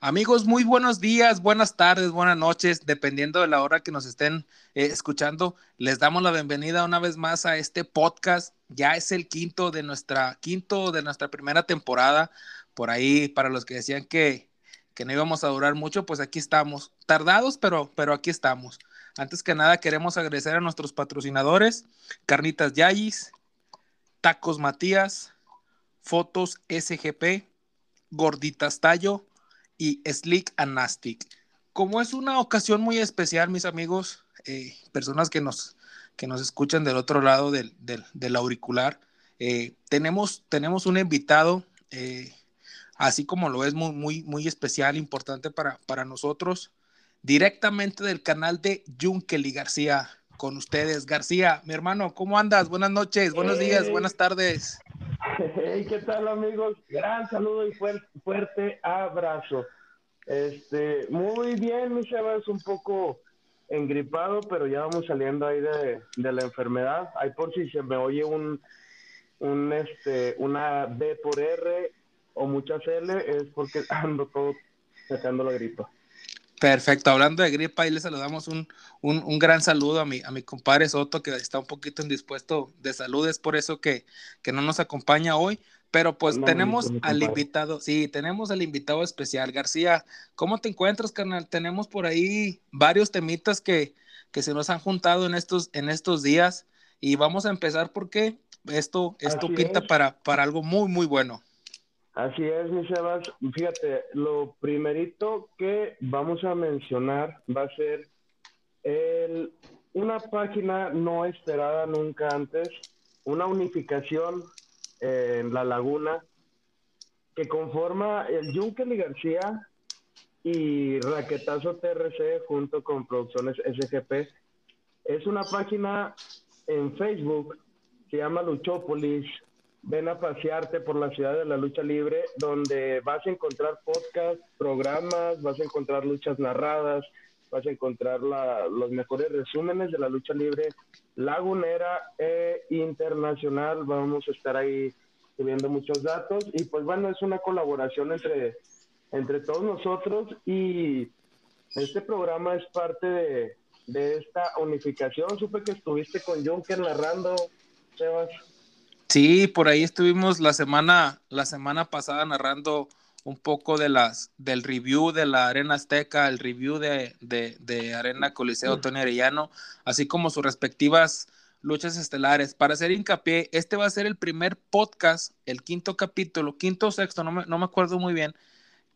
Amigos, muy buenos días, buenas tardes, buenas noches, dependiendo de la hora que nos estén eh, escuchando. Les damos la bienvenida una vez más a este podcast. Ya es el quinto de nuestra quinto de nuestra primera temporada. Por ahí, para los que decían que, que no íbamos a durar mucho, pues aquí estamos. Tardados, pero, pero aquí estamos. Antes que nada, queremos agradecer a nuestros patrocinadores, Carnitas Yayis, Tacos Matías, Fotos SGP, Gorditas Tallo y Slick Anastic. Como es una ocasión muy especial, mis amigos, eh, personas que nos, que nos escuchan del otro lado del, del, auricular, eh, tenemos, tenemos un invitado, eh, así como lo es muy, muy, muy especial, importante para, para nosotros, directamente del canal de Junkeli García. Con ustedes, García, mi hermano, ¿cómo andas? Buenas noches, buenos días, buenas tardes. Hey, ¿qué tal amigos? Gran saludo y fuerte, abrazo. Este, muy bien, mi es un poco engripado, pero ya vamos saliendo ahí de, de, la enfermedad. Ahí por si se me oye un, un este, una B por R o muchas L, es porque ando todo sacando la gripa. Perfecto, hablando de gripa, ahí le saludamos un, un, gran saludo a mi, a mi compadre Soto, que está un poquito indispuesto de salud, es por eso que, que no nos acompaña hoy, pero pues tenemos al invitado, sí, tenemos al invitado especial, García, ¿cómo te encuentras, carnal? Tenemos por ahí varios temitas que, que se nos han juntado en estos, en estos días y vamos a empezar porque esto, esto pinta para, para algo muy, muy bueno. Así es, mi Sebas. Fíjate, lo primerito que vamos a mencionar va a ser el, una página no esperada nunca antes, una unificación en La Laguna que conforma el Junkel y García y Raquetazo TRC junto con Producciones SGP. Es una página en Facebook, se llama Luchópolis, ven a pasearte por la ciudad de la lucha libre, donde vas a encontrar podcasts, programas, vas a encontrar luchas narradas, vas a encontrar los mejores resúmenes de la lucha libre lagunera e internacional. Vamos a estar ahí viendo muchos datos y pues bueno, es una colaboración entre, entre todos nosotros y este programa es parte de, de esta unificación. Supe que estuviste con Junker narrando, Sebas. Sí, por ahí estuvimos la semana, la semana pasada narrando un poco de las, del review de la Arena Azteca, el review de, de, Arena Coliseo Tony Arellano, así como sus respectivas luchas estelares. Para hacer hincapié, este va a ser el primer podcast, el quinto capítulo, quinto o sexto, no me, no me acuerdo muy bien,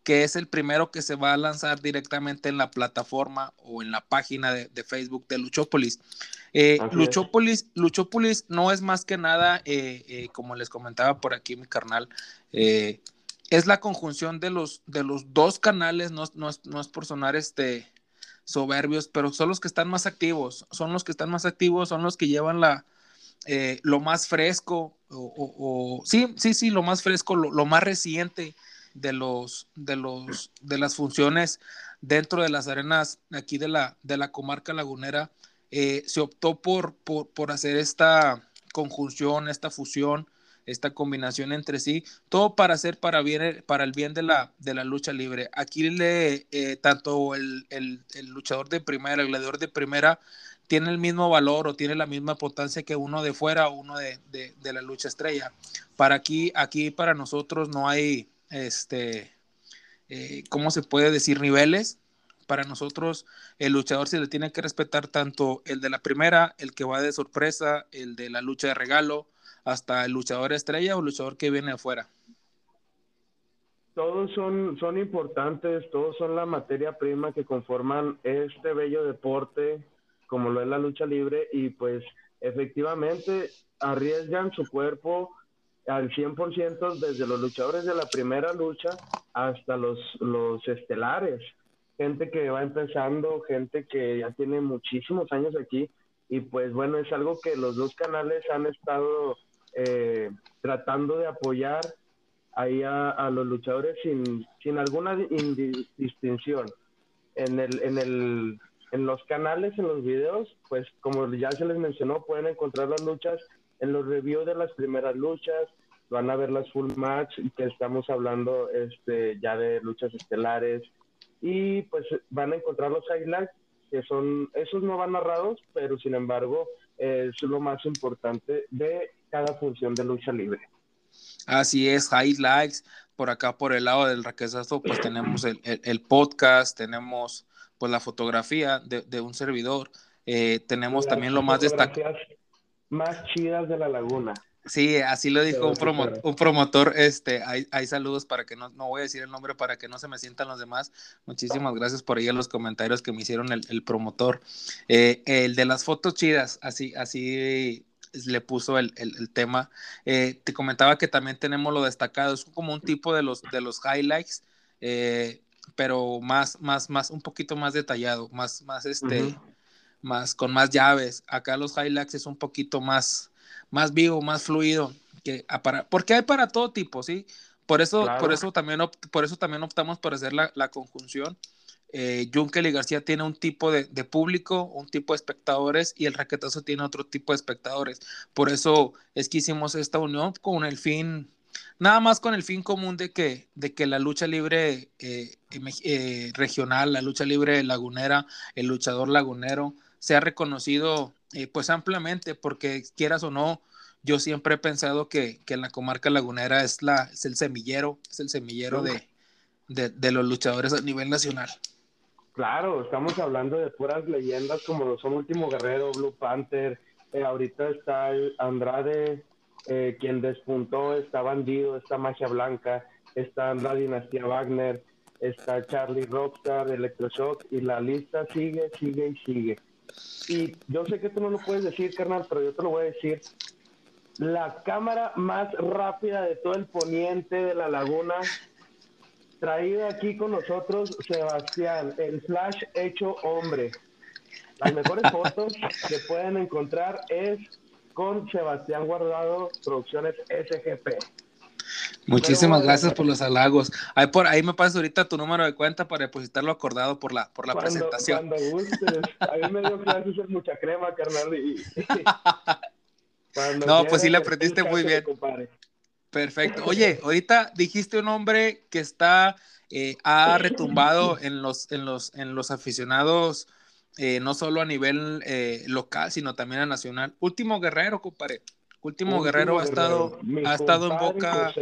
que es el primero que se va a lanzar directamente en la plataforma o en la página de, Facebook de Luchópolis. Eh, Luchópolis, Luchópolis no es más que nada, eh, eh, como les comentaba por aquí mi carnal, es la conjunción de los, de los dos canales, no, no, es, no es por sonar este, soberbios, pero son los que están más activos, son los que están más activos, son los que llevan la, lo más fresco, o, sí, sí, sí, lo más fresco, lo más reciente de los de los de las funciones dentro de las arenas aquí de la de la comarca lagunera eh, se optó por, por, hacer esta conjunción esta fusión esta combinación entre sí todo para hacer para bien para el bien de la de la lucha libre. Aquí le eh, tanto el, el, luchador de primera el gladiador de primera tiene el mismo valor o tiene la misma potencia que uno de fuera o uno de, de, de la lucha estrella. Para aquí aquí para nosotros no hay este, eh, ¿cómo se puede decir? Niveles. Para nosotros, el luchador se le tiene que respetar tanto el de la primera, el que va de sorpresa, el de la lucha de regalo, hasta el luchador estrella o luchador que viene afuera. Todos son, son importantes, todos son la materia prima que conforman este bello deporte, como lo es la lucha libre, y pues efectivamente arriesgan su cuerpo, al 100% desde los luchadores de la primera lucha hasta los, los estelares. Gente que va empezando, gente que ya tiene muchísimos años aquí. Y pues bueno, es algo que los dos canales han estado eh, tratando de apoyar ahí a, los luchadores sin, sin alguna distinción. En, el, en, el, en los canales, en los videos, pues como ya se les mencionó, pueden encontrar las luchas en los reviews de las primeras luchas, van a ver las full match, que estamos hablando este, ya de luchas estelares, y pues van a encontrar los highlights, que son, esos no van narrados, pero sin embargo es lo más importante de cada función de lucha libre. Así es, highlights. Por acá, por el lado del raquezazo, pues tenemos el, el, podcast, tenemos pues la fotografía de, de un servidor, eh, tenemos también lo más destacado. Más chidas de la laguna. Sí, así lo dijo un, un, promotor. Este, hay, hay, saludos para que no, no voy a decir el nombre para que no se me sientan los demás. Muchísimas gracias por ahí en los comentarios que me hicieron el, el promotor. Eh, el de las fotos chidas, así, así le puso el, el, tema. Eh, te comentaba que también tenemos lo destacado, es como un tipo de los, de los highlights, eh, pero más, más, más, un poquito más detallado, más, más este, más, con más llaves. Acá los highlights es un poquito más más vivo, más fluido, que para, porque hay para todo tipo, ¿sí? Por eso, por eso, también, por eso también optamos por hacer la, la conjunción. Eh, Junkel y García tiene un tipo de, de, público, un tipo de espectadores y el raquetazo tiene otro tipo de espectadores. Por eso es que hicimos esta unión con el fin, nada más con el fin común de que, de que la lucha libre eh, eh, regional, la lucha libre lagunera, el luchador lagunero, sea reconocido eh, pues ampliamente, porque quieras o no, yo siempre he pensado que, que la comarca lagunera es, la, es el semillero, es el semillero de, de, los luchadores a nivel nacional. Claro, estamos hablando de puras leyendas como lo son Último Guerrero, Blue Panther, eh, ahorita está Andrade, eh, quien despuntó, está Bandido, está Magia Blanca, está la dinastía Wagner, está Charlie Rockstar, Electroshock, y la lista sigue, sigue y sigue. Y yo sé que tú no lo puedes decir, carnal, pero yo te lo voy a decir. La cámara más rápida de todo el poniente de la laguna, traída aquí con nosotros, Sebastián, el flash hecho hombre. Las mejores fotos que pueden encontrar es con Sebastián Guardado, Producciones SGP. Muchísimas gracias por los halagos. Ahí por ahí me pasas ahorita tu número de cuenta para depositarlo acordado por la por la presentación. Cuando gustes. A mí me dio clases en mucha crema, carnal. no, pues sí le aprendiste muy bien. Perfecto. Oye, ahorita dijiste un nombre que está eh, ha retumbado en los en los en los aficionados eh, no solo a nivel eh, local, sino también a nacional. Último guerrero, compadre. Último, Guerrero, ha estado, ha estado en boca,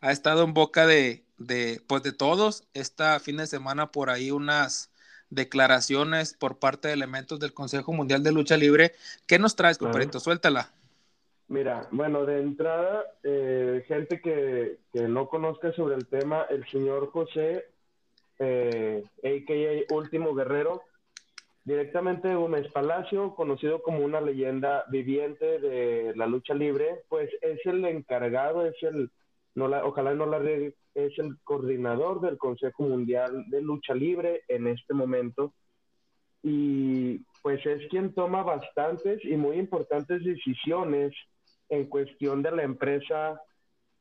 ha estado en boca de, de, pues de todos. Esta fin de semana por ahí unas declaraciones por parte de elementos del Consejo Mundial de Lucha Libre. ¿Qué nos traes, compadrito? Suéltala. Mira, bueno, de entrada, eh, gente que, que, no conozca sobre el tema, el señor José, eh, a.k.a. Último Guerrero, Directamente Gómez Palacio, conocido como una leyenda viviente de la lucha libre, pues es el encargado, es el, no la, ojalá no la es el coordinador del Consejo Mundial de Lucha Libre en este momento. Y pues es quien toma bastantes y muy importantes decisiones en cuestión de la empresa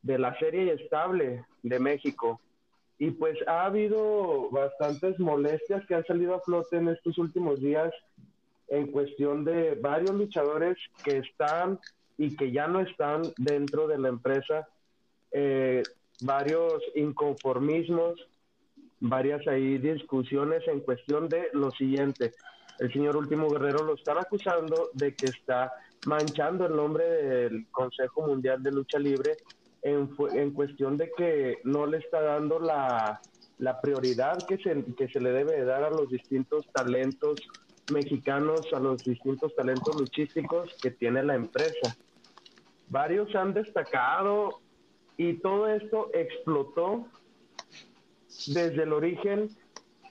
de la serie estable de México. Y pues ha habido bastantes molestias que han salido a flote en estos últimos días en cuestión de varios luchadores que están y que ya no están dentro de la empresa, eh, varios inconformismos, varias ahí discusiones en cuestión de lo siguiente. El señor Último Guerrero lo están acusando de que está manchando el nombre del Consejo Mundial de Lucha Libre en, en cuestión de que no le está dando la, la prioridad que se, que se le debe dar a los distintos talentos mexicanos, a los distintos talentos luchísticos que tiene la empresa. Varios han destacado y todo esto explotó desde el origen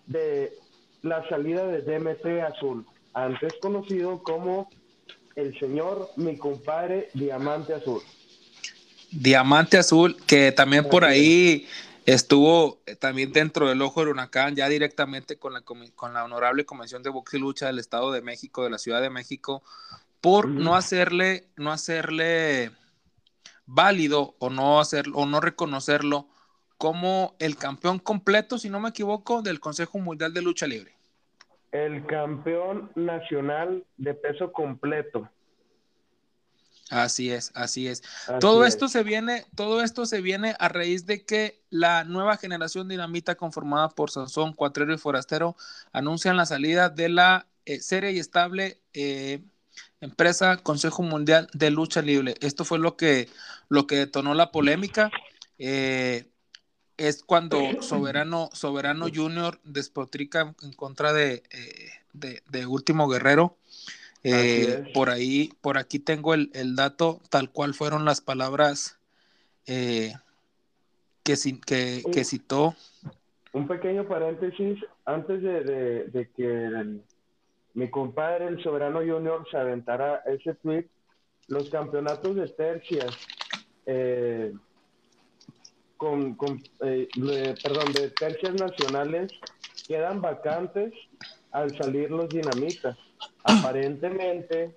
de la salida de DMT Azul, antes conocido como el señor mi compadre Diamante Azul. Diamante Azul, que también por ahí estuvo también dentro del ojo del huracán, ya directamente con la, con la Honorable Convención de Box y Lucha del Estado de México, de la Ciudad de México, por no hacerle, no hacerle válido o no hacer, o no reconocerlo como el campeón completo, si no me equivoco, del Consejo Mundial de Lucha Libre. El campeón nacional de peso completo. Así es, así es. todo esto se viene, todo esto se viene a raíz de que la nueva generación dinamita conformada por Sansón, Cuatrero y Forastero anuncian la salida de la eh, serie y estable eh, empresa Consejo Mundial de Lucha Libre. Esto fue lo que, lo que detonó la polémica. Eh, es cuando Soberano, Soberano Junior despotrica en contra de, de Último Guerrero eh, por ahí, por aquí tengo el, dato, tal cual fueron las palabras eh, que, que, que, citó. Un pequeño paréntesis, antes de, que mi compadre, el Soberano Junior, se aventara ese tweet, los campeonatos de tercias, eh, con, con perdón, de tercias nacionales quedan vacantes al salir los dinamitas aparentemente,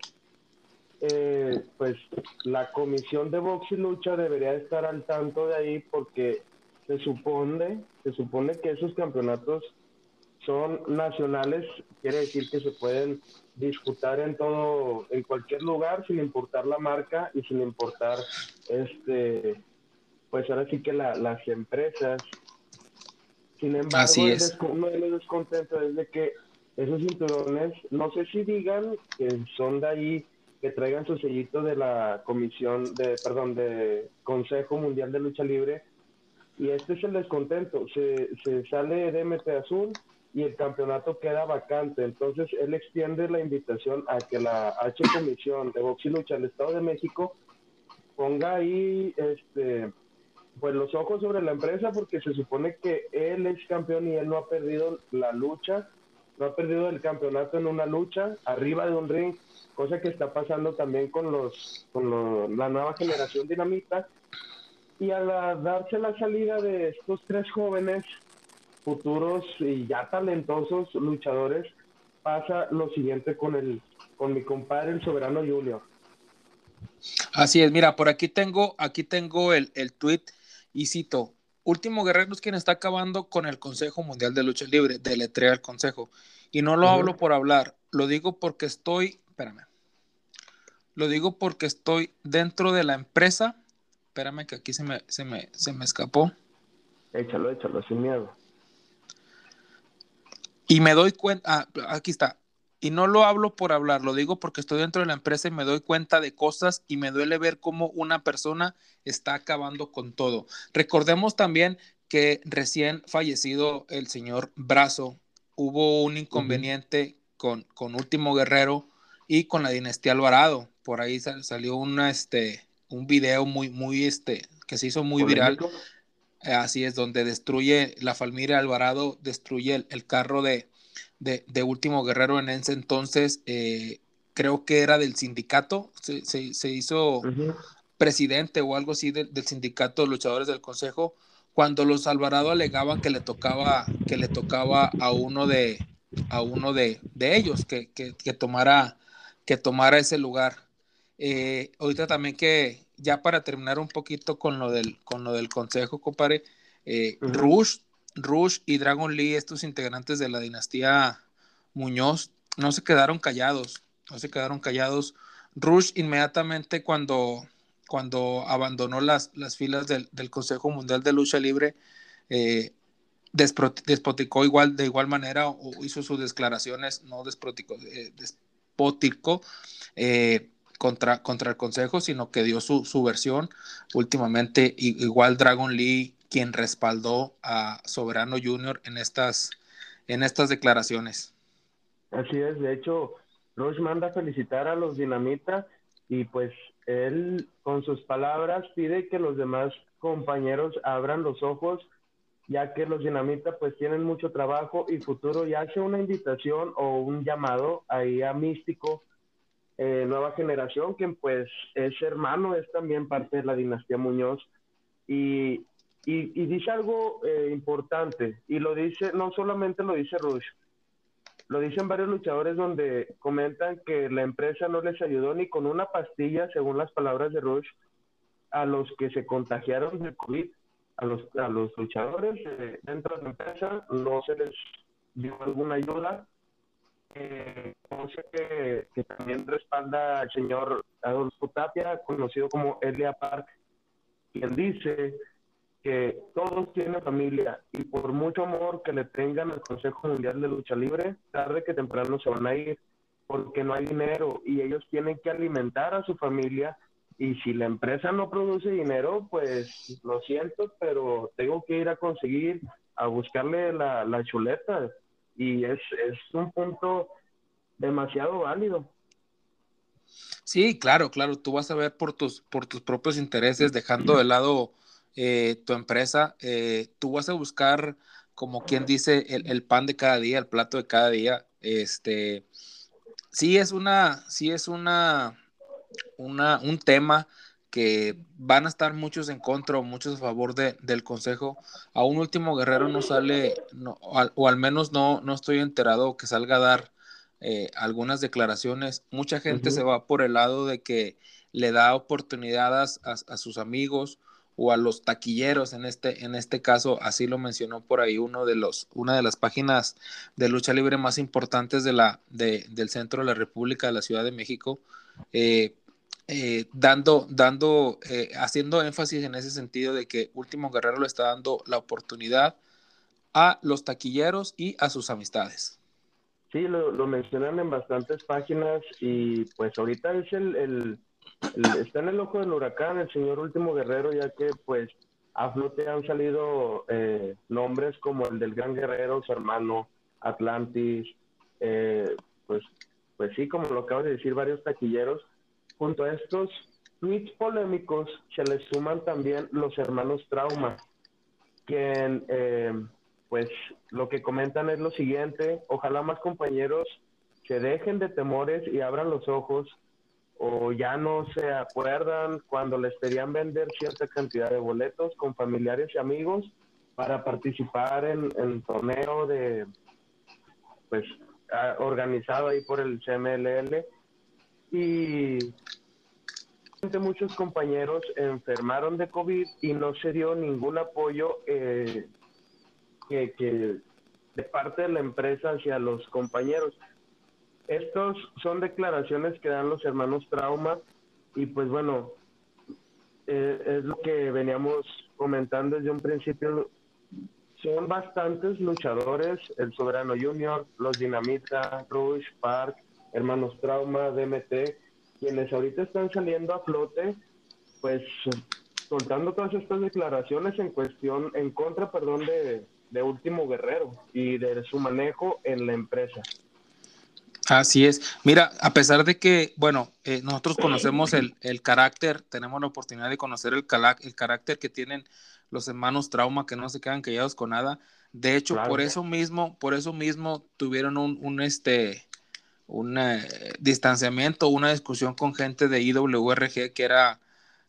eh, pues la comisión de box y lucha debería estar al tanto de ahí porque se supone, se supone que esos campeonatos son nacionales, quiere decir que se pueden disputar en todo, en cualquier lugar, sin importar la marca y sin importar, este, pues ahora sí que las empresas. Sin embargo, uno de los descontentos es de que esos cinturones, no sé si digan que son de ahí, que traigan su sellito de la comisión, de, perdón, de Consejo Mundial de Lucha Libre, y este es el descontento, se, se sale de MT Azul y el campeonato queda vacante, entonces él extiende la invitación a que la H Comisión de Box y Lucha del Estado de México ponga ahí este pues los ojos sobre la empresa porque se supone que él es campeón y él no ha perdido la lucha no ha perdido el campeonato en una lucha arriba de un ring, cosa que está pasando también con los con la nueva generación dinamita. Y al darse la salida de estos tres jóvenes futuros y ya talentosos luchadores, pasa lo siguiente con el con mi compadre el Soberano Julio. Así es, mira, por aquí tengo aquí tengo el, el tweet y cito, Último Guerrero es quien está acabando con el Consejo Mundial de Lucha Libre, deletrea el Consejo. Y no lo hablo por hablar, lo digo porque estoy, espérame, lo digo porque estoy dentro de la empresa. Espérame que aquí se me, se me, se me escapó. Échalo, échalo, sin miedo. Y me doy cuenta, ah, aquí está, y no lo hablo por hablar, lo digo porque estoy dentro de la empresa y me doy cuenta de cosas y me duele ver cómo una persona está acabando con todo. Recordemos también que recién fallecido el señor Brazo, hubo un inconveniente con, con Último Guerrero y con la dinastía Alvarado. Por ahí salió una, este, un video muy, muy, este, que se hizo muy viral. Así es, donde destruye la familia Alvarado, destruye el carro de, de, Último Guerrero en ese entonces, eh, creo que era del sindicato, se, hizo presidente o algo así del sindicato de luchadores del consejo, cuando los Alvarado alegaban que le tocaba, que le tocaba a uno de, a uno de, ellos que, tomara, que tomara ese lugar. Eh, ahorita también que ya para terminar un poquito con lo del, con lo del consejo, compadre, eh, Rush Rush y Dragon Lee, estos integrantes de la dinastía Muñoz, no se quedaron callados, no se quedaron callados. Rush inmediatamente cuando, cuando abandonó las, las filas del, Consejo Mundial de Lucha Libre, eh, despoticó igual, de igual manera o hizo sus declaraciones, no despoticó, eh, eh, contra, contra el Consejo, sino que dio su, su versión. Últimamente, igual Dragon Lee quien respaldó a Soberano Junior en estas, en estas declaraciones. Así es, de hecho, Rush manda felicitar a los Dinamita y pues él con sus palabras pide que los demás compañeros abran los ojos ya que los Dinamita pues tienen mucho trabajo y futuro y hace una invitación o un llamado ahí a Místico, eh, nueva generación, quien pues es hermano, es también parte de la dinastía Muñoz y y, dice algo eh, importante, y lo dice, no solamente lo dice Rush, lo dicen varios luchadores donde comentan que la empresa no les ayudó ni con una pastilla, según las palabras de Rush, a los que se contagiaron de COVID, a los, a los luchadores dentro de la empresa no se les dio alguna ayuda. eh, que, que, también respalda al señor Adolfo Tapia, conocido como Elia Park, quien dice que todos tienen familia y por mucho amor que le tengan al Consejo Mundial de Lucha Libre, tarde que temprano se van a ir porque no hay dinero y ellos tienen que alimentar a su familia. Y si la empresa no produce dinero, pues lo siento, pero tengo que ir a conseguir, a buscarle la, la chuleta. Y es, es un punto demasiado válido. Sí, claro, claro, tú vas a ver por tus, por tus propios intereses, dejando de lado eh, tu empresa, eh, tú vas a buscar, como quien dice, el, el, pan de cada día, el plato de cada día. Este, sí es una, sí es una, una, un tema que van a estar muchos en contra o muchos a favor de, del consejo. A un último guerrero no sale, no, o al menos no, no estoy enterado que salga a dar eh, algunas declaraciones. Mucha gente se va por el lado de que le da oportunidades a, a, sus amigos o a los taquilleros en este, en este caso, así lo mencionó por ahí uno de los, una de las páginas de lucha libre más importantes de la, de, del centro de la República de la Ciudad de México, eh, eh, dando, dando, eh, haciendo énfasis en ese sentido de que Último Guerrero le está dando la oportunidad a los taquilleros y a sus amistades. Sí, lo, lo mencionan en bastantes páginas y pues ahorita es el, está en el ojo del huracán el señor Último Guerrero, ya que pues a flote han salido eh, nombres como el del Gran Guerrero, su hermano, Atlantis, eh, pues, pues sí, como lo acabo de decir, varios taquilleros. Junto a estos tweets polémicos se les suman también los hermanos Trauma, quien eh, pues lo que comentan es lo siguiente, ojalá más compañeros se dejen de temores y abran los ojos o ya no se acuerdan cuando les pedían vender cierta cantidad de boletos con familiares y amigos para participar en el torneo de pues organizado ahí por el CMLL y muchos compañeros enfermaron de COVID y no se dio ningún apoyo eh, que, de parte de la empresa hacia los compañeros. Estos son declaraciones que dan los hermanos Trauma y pues bueno, eh, es lo que veníamos comentando desde un principio. Son bastantes luchadores, el Soberano Junior, los Dinamita, Rush, Park, Hermanos Trauma, DMT, quienes ahorita están saliendo a flote, pues soltando todas estas declaraciones en cuestión, en contra, perdón, de, de Último Guerrero y de su manejo en la empresa. Así es. Mira, a pesar de que, bueno, eh, nosotros conocemos el, el, carácter, tenemos la oportunidad de conocer el, el carácter que tienen los hermanos Trauma, que no se quedan callados con nada. De hecho, claro. por eso mismo, por eso mismo tuvieron un, un este, un eh, distanciamiento, una discusión con gente de IWRG que era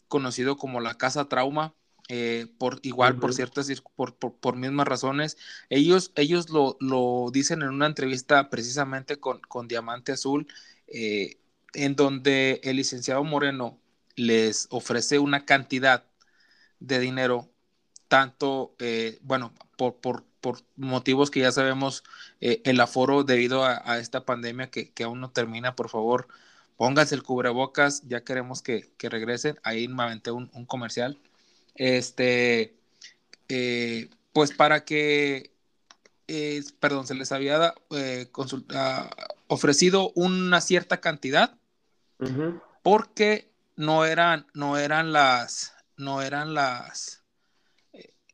conocido como la Casa Trauma, eh, por igual, por ciertas, por, por, por, mismas razones. Ellos, ellos lo, lo, dicen en una entrevista precisamente con, con Diamante Azul, eh, en donde el licenciado Moreno les ofrece una cantidad de dinero, tanto, eh, bueno, por, por, por motivos que ya sabemos, eh, el aforo debido a, a esta pandemia que, que, aún no termina, por favor, pónganse el cubrebocas, ya queremos que, que regresen. Ahí me aventé un, un comercial. Este, eh, pues para que, eh, perdón, se les había eh, consulta, ofrecido una cierta cantidad uh -huh. porque no eran, no eran las, no eran las,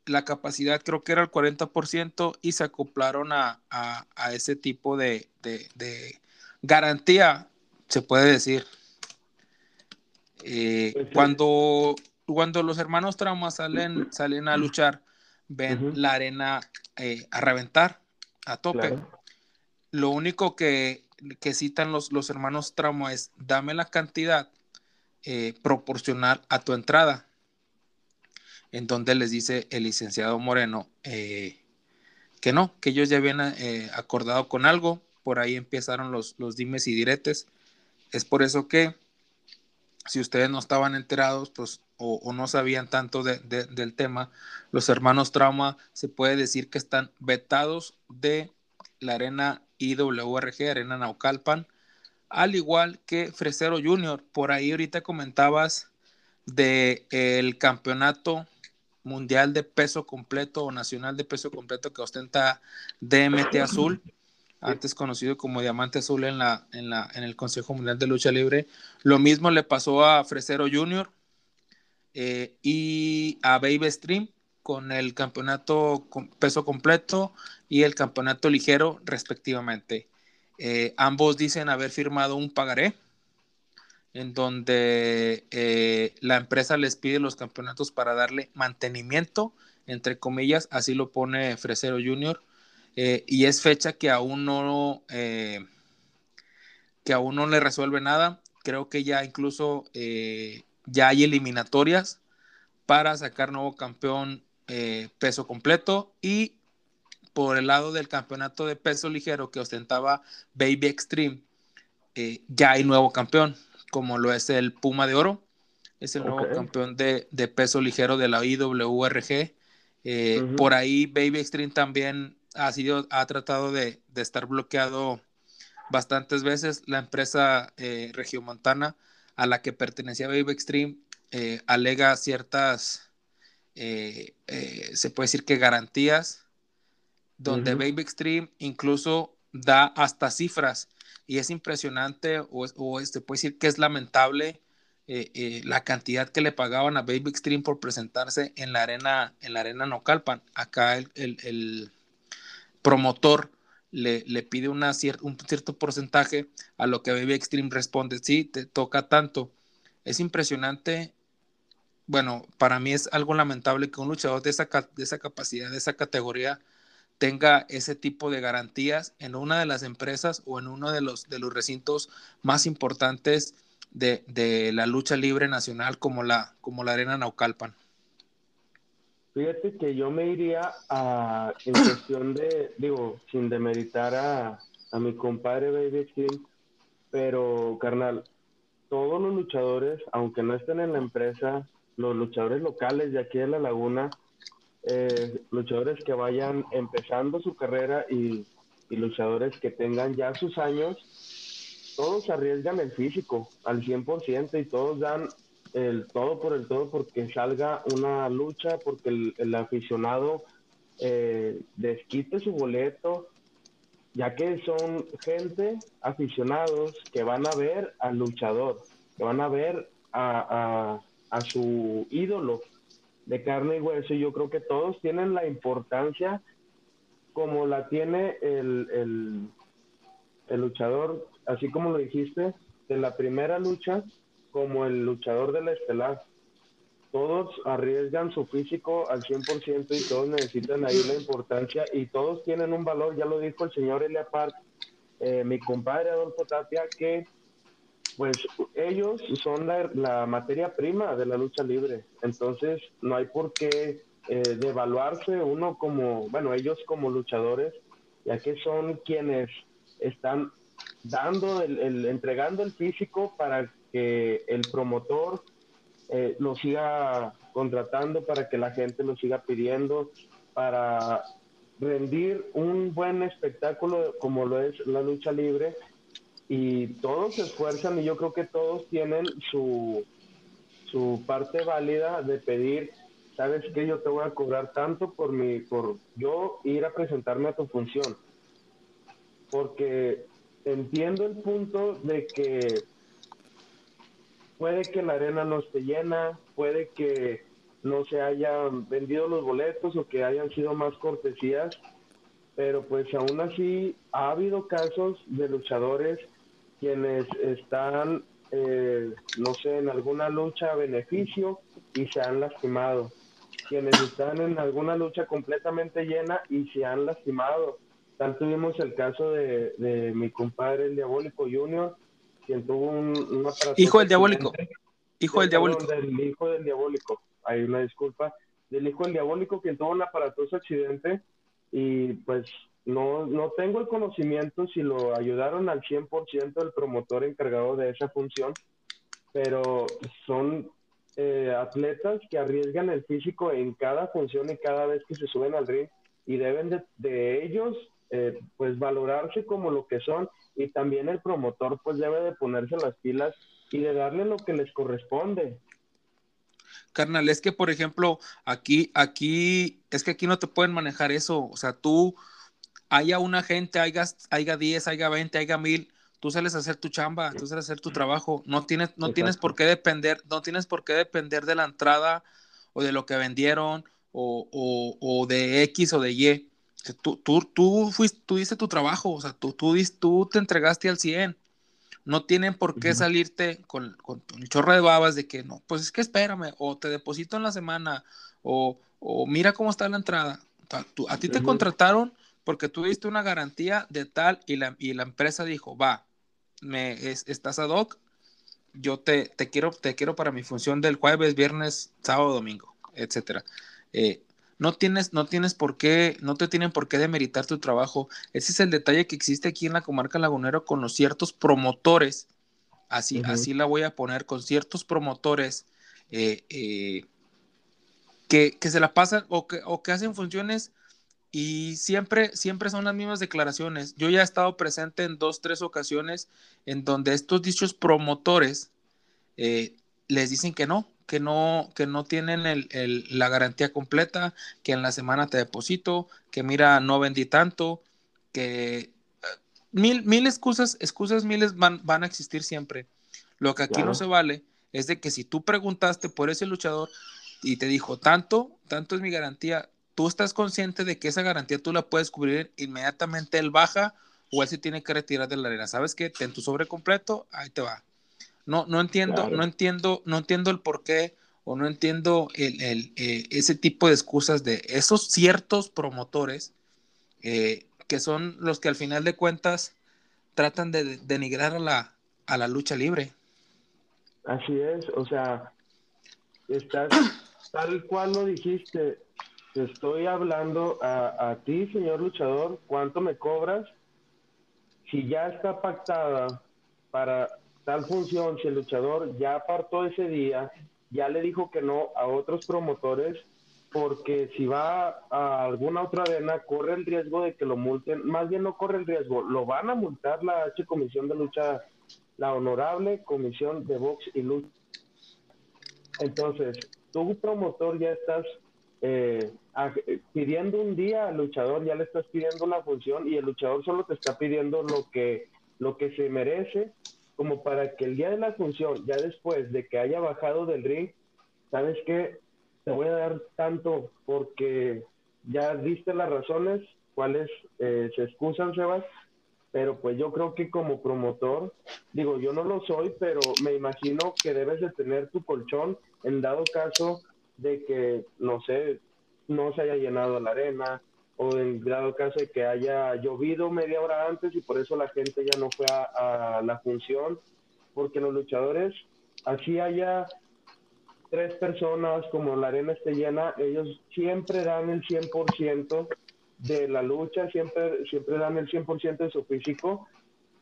la capacidad creo que era el 40% y se acoplaron a, a, a ese tipo de, de, de, garantía, se puede decir. Eh, pues sí. cuando, cuando los hermanos traumas salen, salen a luchar, ven uh -huh. la arena eh, a reventar, a tope. Claro. Lo único que, que citan los, los, hermanos trauma es dame la cantidad eh, proporcional a tu entrada en donde les dice el licenciado Moreno eh, que no, que ellos ya habían eh, acordado con algo, por ahí empezaron los, los dimes y diretes. Es por eso que si ustedes no estaban enterados, pues, o, no sabían tanto de, de, del tema, los hermanos Trauma se puede decir que están vetados de la arena IWRG, Arena Naucalpan, al igual que Fresero Junior. Por ahí ahorita comentabas del el campeonato mundial de peso completo o nacional de peso completo que ostenta DMT Azul, antes conocido como Diamante Azul en, la, en, la, en el Consejo Mundial de Lucha Libre. Lo mismo le pasó a Fresero Junior eh, y a Baby Stream con el campeonato peso completo y el campeonato ligero respectivamente. Eh, ambos dicen haber firmado un pagaré en donde eh, la empresa les pide los campeonatos para darle mantenimiento, entre comillas, así lo pone Fresero Junior, eh, y es fecha que aún no eh, que aún no le resuelve nada. Creo que ya incluso ya hay eliminatorias para sacar nuevo campeón peso completo y por el lado del campeonato de peso ligero que ostentaba Baby Extreme, ya hay nuevo campeón como lo es el Puma de Oro. Es el nuevo campeón de, peso ligero de la IWRG. Eh, por ahí Baby Extreme también ha, sido, ha tratado de, estar bloqueado bastantes veces. La empresa eh, regiomontana a la que pertenecía Baby Extreme eh, alega ciertas, se puede decir que garantías, donde Baby Extreme incluso da hasta cifras y es impresionante o, o este, puede decir que es lamentable eh, eh, la cantidad que le pagaban a Baby Extreme por presentarse en la arena, en la arena Nocalpan. Acá el, el, promotor le, le pide una un cierto porcentaje a lo que Baby Extreme responde, sí, te toca tanto. Es impresionante. Bueno, para mí es algo lamentable que un luchador de esa, de esa capacidad, de esa categoría, tenga ese tipo de garantías en una de las empresas o en uno de los, de los recintos más importantes de, la lucha libre nacional como la, como la Arena Naucalpan. Fíjate que yo me iría a, en cuestión de, digo, sin demeritar a, a mi compadre Baby King, pero carnal, todos los luchadores, aunque no estén en la empresa, los luchadores locales de aquí de la laguna, eh, luchadores que vayan empezando su carrera y, luchadores que tengan ya sus años, todos arriesgan el físico al 100% y todos dan el todo por el todo porque salga una lucha, porque el, aficionado eh, desquite su boleto, ya que son gente, aficionados, que van a ver al luchador, que van a ver a, a su ídolo de carne y hueso, yo creo que todos tienen la importancia como la tiene el, el, luchador, así como lo dijiste, de la primera lucha, como el luchador de la estelar. Todos arriesgan su físico al 100% y todos necesitan ahí la importancia y todos tienen un valor, ya lo dijo el señor Elia Park, eh, mi compadre Adolfo Tapia, que pues ellos son la, materia prima de la lucha libre. Entonces, no hay por qué eh, devaluarse uno como, bueno, ellos como luchadores, ya que son quienes están dando, el, entregando el físico para que el promotor eh, lo siga contratando, para que la gente lo siga pidiendo, para rendir un buen espectáculo como lo es la lucha libre y todos se esfuerzan y yo creo que todos tienen su, su parte válida de pedir, sabes que yo te voy a cobrar tanto por mi, por yo ir a presentarme a tu función. Porque entiendo el punto de que puede que la arena no esté llena, puede que no se hayan vendido los boletos o que hayan sido más cortesías, pero pues aún así ha habido casos de luchadores quienes están, eh, no sé, en alguna lucha a beneficio y se han lastimado, quienes están en alguna lucha completamente llena y se han lastimado. Tal tuvimos el caso de, mi compadre el Diabólico Junior, quien tuvo un, Hijo del Diabólico. Hijo del Diabólico. Del hijo del Diabólico. Hay una disculpa. Del hijo del Diabólico, quien tuvo un aparatoso accidente y pues no, no tengo el conocimiento si lo ayudaron al 100% el promotor encargado de esa función, pero son eh, atletas que arriesgan el físico en cada función y cada vez que se suben al ring y deben de, ellos eh, pues valorarse como lo que son y también el promotor pues debe de ponerse las pilas y de darle lo que les corresponde. Carnal, es que por ejemplo, aquí, aquí, es que aquí no te pueden manejar eso. O sea, tú, haya una gente, haya, haya 10, haya 20, haya mil, tú sales a hacer tu chamba, tú sales a hacer tu trabajo. No tienes, no tienes por qué depender, no tienes por qué depender de la entrada o de lo que vendieron o, o, o de X o de Y. Tú, tú, tú, fuiste, tú tu trabajo, o sea, tú, tú, tú te entregaste al 100 no tienen por qué salirte con, con, chorro de babas de que no, pues es que espérame, o te deposito en la semana, o, mira cómo está la entrada. a ti te contrataron porque tú diste una garantía de tal y la, y la empresa dijo, va, me, estás ad hoc, yo te, te, quiero, te quiero para mi función del jueves, viernes, sábado, domingo, etcétera. Eh, no tienes, no tienes por qué, no te tienen por qué demeritar tu trabajo. Ese es el detalle que existe aquí en la comarca lagunero con los ciertos promotores. Así, así la voy a poner, con ciertos promotores eh, eh, que, se la pasan o que, o que hacen funciones y siempre, siempre son las mismas declaraciones. Yo ya he estado presente en dos, tres ocasiones en donde estos dichos promotores eh, les dicen que no, que no, que no tienen la garantía completa, que en la semana te deposito, que mira, no vendí tanto, que eh, mil, mil excusas, excusas miles van, van a existir siempre. Lo que aquí no se vale es de que si tú preguntaste por ese luchador y te dijo tanto, tanto es mi garantía, tú estás consciente de que esa garantía tú la puedes cubrir inmediatamente él baja o él se tiene que retirar de la arena. ¿Sabes qué? Ten tu sobre completo, ahí te va. No, no entiendo, no entiendo, no entiendo el por qué o no entiendo el, eh, ese tipo de excusas de esos ciertos promotores eh, que son los que al final de cuentas tratan de denigrar a la, a la lucha libre. Así es, o sea, estás tal cual lo dijiste, te estoy hablando a, a ti, señor luchador, ¿cuánto me cobras? Si ya está pactada para tal función, si el luchador ya apartó ese día, ya le dijo que no a otros promotores, porque si va a alguna otra arena, corre el riesgo de que lo multen, más bien no corre el riesgo, lo van a multar la H Comisión de Lucha, la honorable Comisión de Box y Lucha. Entonces, tú promotor ya estás eh, pidiendo un día al luchador, ya le estás pidiendo una función y el luchador solo te está pidiendo lo que, lo que se merece como para que el día de la función, ya después de que haya bajado del ring, ¿sabes qué? Te voy a dar tanto porque ya diste las razones, cuáles eh, se excusan, Sebas, pero pues yo creo que como promotor, digo, yo no lo soy, pero me imagino que debes de tener tu colchón en dado caso de que, no sé, no se haya llenado la arena, o en grado caso de que haya llovido media hora antes y por eso la gente ya no fue a, la función, porque los luchadores, así haya tres personas, como la arena esté llena, ellos siempre dan el 100% de la lucha, siempre, siempre dan el 100% de su físico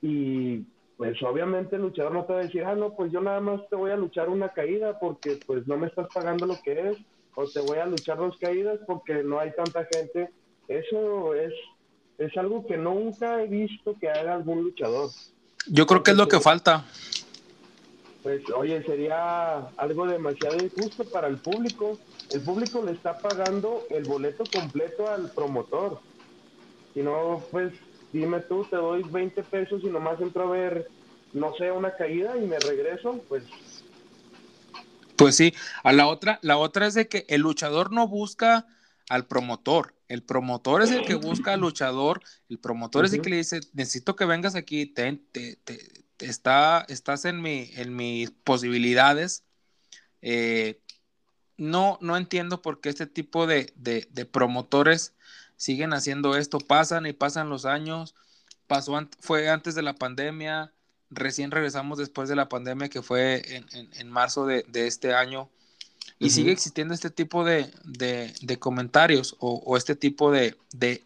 y pues obviamente el luchador no te va a decir, ah, no, pues yo nada más te voy a luchar una caída porque pues no me estás pagando lo que es, o te voy a luchar dos caídas porque no hay tanta gente eso es, es algo que nunca he visto que haga algún luchador. Yo creo que es lo que falta. Pues oye, sería algo demasiado injusto para el público. El público le está pagando el boleto completo al promotor. Si no, pues dime tú, te doy 20 pesos y nomás entro a ver, no sé, una caída y me regreso, pues pues sí, a la otra, la otra es de que el luchador no busca al promotor. El promotor es el que busca al luchador, el promotor es el que le dice, necesito que vengas aquí, te, está, estás en, mi, en mis posibilidades. Eh, no, no entiendo por qué este tipo de, promotores siguen haciendo esto, pasan y pasan los años, pasó fue antes de la pandemia, recién regresamos después de la pandemia que fue en, marzo de, de, este año y sigue existiendo este tipo de, comentarios o, este tipo de,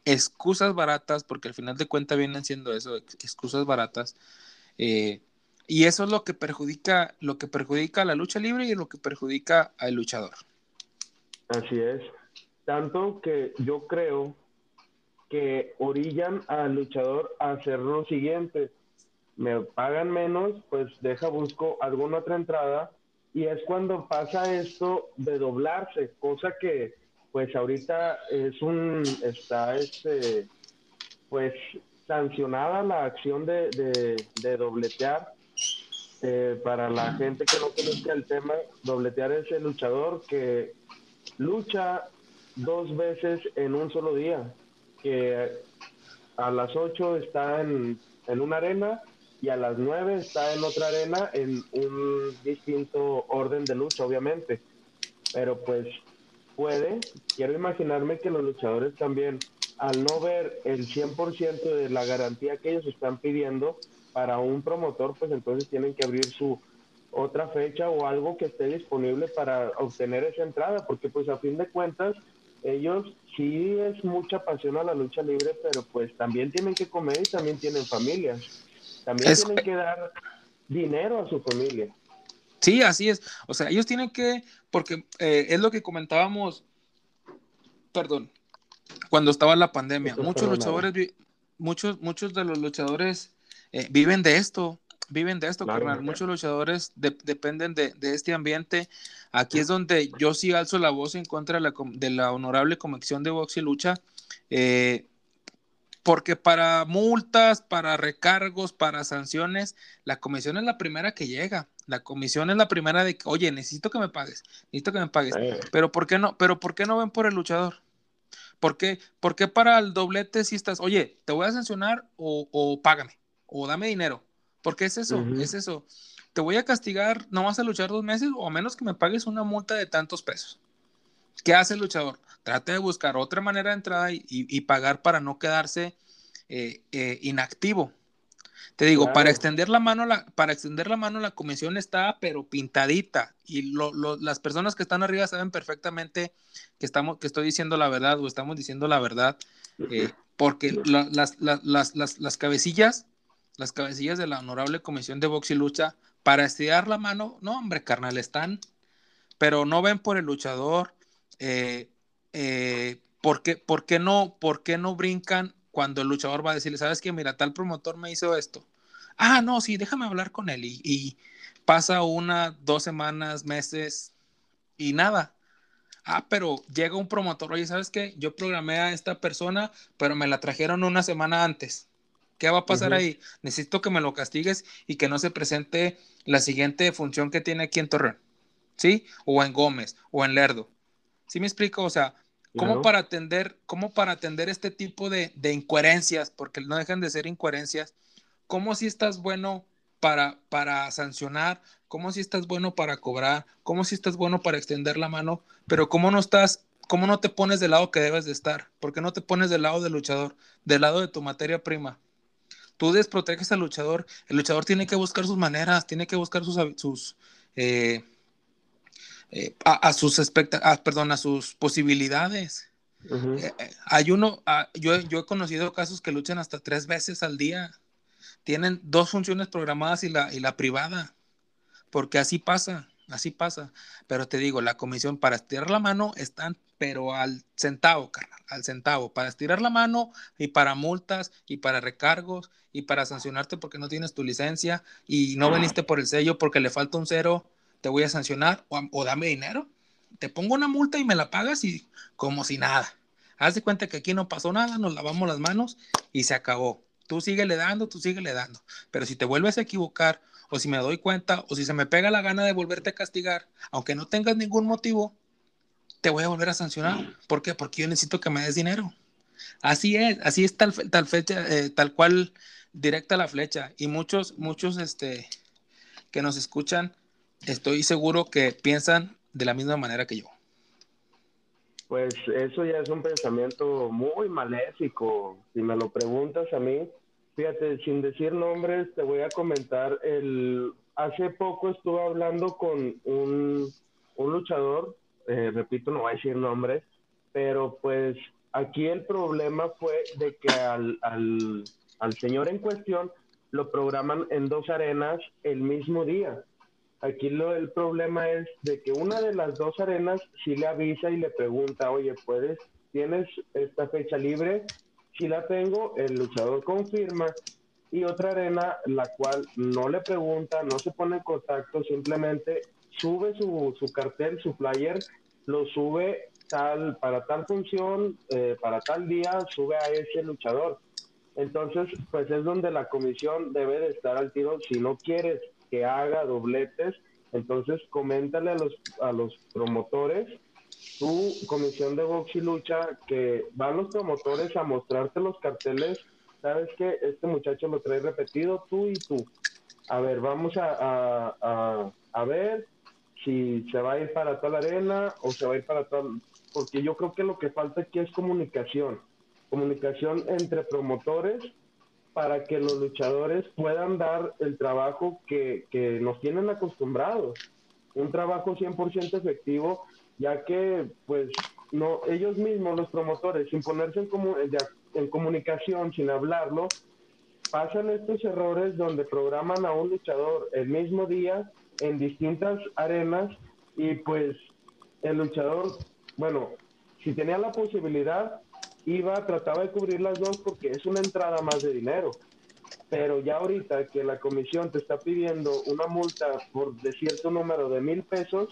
excusas baratas, porque al final de cuentas vienen siendo eso, excusas baratas. Eh, y eso es lo que perjudica, lo que perjudica a la lucha libre y lo que perjudica al luchador. Así es. Tanto que yo creo que orillan al luchador a hacer lo siguiente. Me pagan menos, pues deja, busco alguna otra entrada y es cuando pasa esto de doblarse, cosa que pues ahorita es un, está este, pues sancionada la acción de, de, dobletear. Eh, para la gente que no conozca el tema, dobletear es el luchador que lucha dos veces en un solo día, que a las 8 está en, en una arena y a las 9 está en otra arena en un distinto orden de lucha, obviamente. Pero pues puede, quiero imaginarme que los luchadores también, al no ver el 100% de la garantía que ellos están pidiendo para un promotor, pues entonces tienen que abrir su otra fecha o algo que esté disponible para obtener esa entrada, porque pues a fin de cuentas ellos sí es mucha pasión a la lucha libre, pero pues también tienen que comer y también tienen familias. También tienen que dar dinero a su familia. Sí, así es. O sea, ellos tienen que, porque eh, es lo que comentábamos, perdón, cuando estaba la pandemia. muchos luchadores, muchos, muchos de los luchadores eh, viven de esto viven de esto, carnal. Muchos luchadores dependen de, este ambiente. Aquí es donde yo sí alzo la voz en contra de la, honorable comisión de box y lucha. Eh, porque para multas, para recargos, para sanciones, la comisión es la primera que llega. La comisión es la primera de que, oye, necesito que me pagues, necesito que me pagues. Pero ¿por qué no? Pero ¿por qué no ven por el luchador? ¿Por qué, ¿Por qué para el doblete si estás, oye, te voy a sancionar o, o págame, o dame dinero? Porque es eso, es eso. Te voy a castigar, no vas a luchar dos meses o a menos que me pagues una multa de tantos pesos. ¿Qué hace el luchador? Trata de buscar otra manera de entrada y, pagar para no quedarse eh, eh, inactivo. Te digo, para extender la mano, la, para extender la mano, la comisión está pero pintadita y las personas que están arriba saben perfectamente que estamos, que estoy diciendo la verdad o estamos diciendo la verdad, eh, porque las, las, las, cabecillas las cabecillas de la honorable comisión de box y lucha para estirar la mano. No, hombre, carnal, están, pero no ven por el luchador. Eh, eh, ¿por, qué, por, qué no, ¿Por qué no brincan cuando el luchador va a decirle, sabes que mira, tal promotor me hizo esto? Ah, no, sí, déjame hablar con él. Y, y pasa una, dos semanas, meses y nada. Ah, pero llega un promotor, oye, ¿sabes qué? Yo programé a esta persona, pero me la trajeron una semana antes. ¿Qué va a pasar ahí? Necesito que me lo castigues y que no se presente la siguiente función que tiene aquí en Torreón, ¿sí? O en Gómez, o en Lerdo. ¿Sí me explico? O sea, ¿cómo para atender, cómo para atender este tipo de, incoherencias, porque no dejan de ser incoherencias, cómo si estás bueno para, para sancionar, cómo si estás bueno para cobrar, cómo si estás bueno para extender la mano, pero cómo no estás, cómo no te pones del lado que debes de estar, ¿por qué no te pones del lado del luchador, del lado de tu materia prima? tú desproteges al luchador, el luchador tiene que buscar sus maneras, tiene que buscar sus, sus eh, eh, a, sus perdón, a sus posibilidades. Eh, hay uno, ah, yo, yo he conocido casos que luchan hasta tres veces al día. Tienen dos funciones programadas y la, y la privada, porque así pasa. Así pasa. Pero te digo, la comisión para estirar la mano están, pero al centavo, carnal, al centavo. Para estirar la mano y para multas y para recargos y para sancionarte porque no tienes tu licencia y no veniste por el sello porque le falta un cero, te voy a sancionar o, dame dinero. Te pongo una multa y me la pagas y como si nada. Haz de cuenta que aquí no pasó nada, nos lavamos las manos y se acabó. Tú síguele dando, tú síguele dando. Pero si te vuelves a equivocar o si me doy cuenta, o si se me pega la gana de volverte a castigar, aunque no tengas ningún motivo, te voy a volver a sancionar. ¿Por qué? Porque yo necesito que me des dinero. Así es, así es tal, tal fecha, eh, tal cual directa la flecha. Y muchos, muchos este, que nos escuchan, estoy seguro que piensan de la misma manera que yo. Pues eso ya es un pensamiento muy maléfico. Si me lo preguntas a mí, Fíjate, sin decir nombres, te voy a comentar. El, hace poco estuve hablando con un, luchador, eh, repito, no voy a decir nombres, pero pues aquí el problema fue de que al, al, al señor en cuestión lo programan en dos arenas el mismo día. Aquí lo, el problema es de que una de las dos arenas sí le avisa y le pregunta, oye, ¿puedes, tienes esta fecha libre? si la tengo, el luchador confirma y otra arena la cual no le pregunta, no se pone en contacto, simplemente sube su, su cartel, su flyer, lo sube tal para tal función, eh, para tal día, sube a ese luchador. Entonces, pues es donde la comisión debe de estar al tiro. Si no quieres que haga dobletes, entonces coméntale a los, a los promotores, tu comisión de box y lucha, que van los promotores a mostrarte los carteles. Sabes que este muchacho lo trae repetido, tú y tú. A ver, vamos a, a, a, ver si se va a ir para tal arena o se va a ir para tal. Porque yo creo que lo que falta aquí es comunicación. Comunicación entre promotores para que los luchadores puedan dar el trabajo que, que nos tienen acostumbrados. Un trabajo 100% efectivo, ya que pues no ellos mismos, los promotores, sin ponerse en, en comunicación, sin hablarlo, pasan estos errores donde programan a un luchador el mismo día en distintas arenas y pues el luchador, bueno, si tenía la posibilidad, iba, trataba de cubrir las dos porque es una entrada más de dinero. Pero ya ahorita que la comisión te está pidiendo una multa por de cierto número de mil pesos,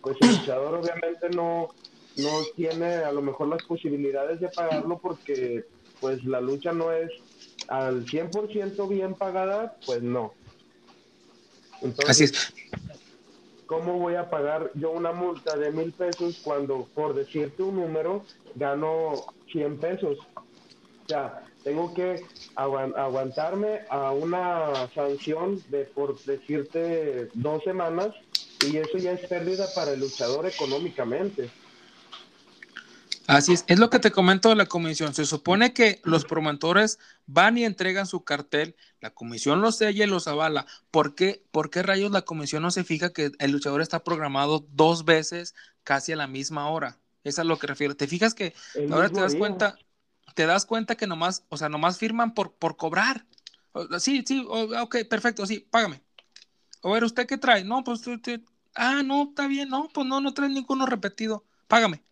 pues el luchador obviamente no, no tiene a lo mejor las posibilidades de pagarlo porque pues la lucha no es al 100% bien pagada, pues no. Entonces, Así es. ¿Cómo voy a pagar yo una multa de mil pesos cuando, por decirte un número, gano 100 pesos. O sea, tengo que aguantarme a una sanción de, por decirte, dos semanas y eso ya es pérdida para el luchador económicamente. Así es, es lo que te comento de la comisión. Se supone que los promotores van y entregan su cartel, la comisión los sella y los avala. ¿Por qué, ¿Por qué rayos la comisión no se fija que el luchador está programado dos veces casi a la misma hora? Es a lo que refiero. ¿Te fijas que ahora te das cuenta, te das cuenta que nomás, o sea, nomás firman por, por cobrar? Sí, sí, ok, perfecto, sí, págame. A ver, ¿usted qué trae? No, pues, ah, no, está bien, no, pues no, no trae ninguno repetido, págame.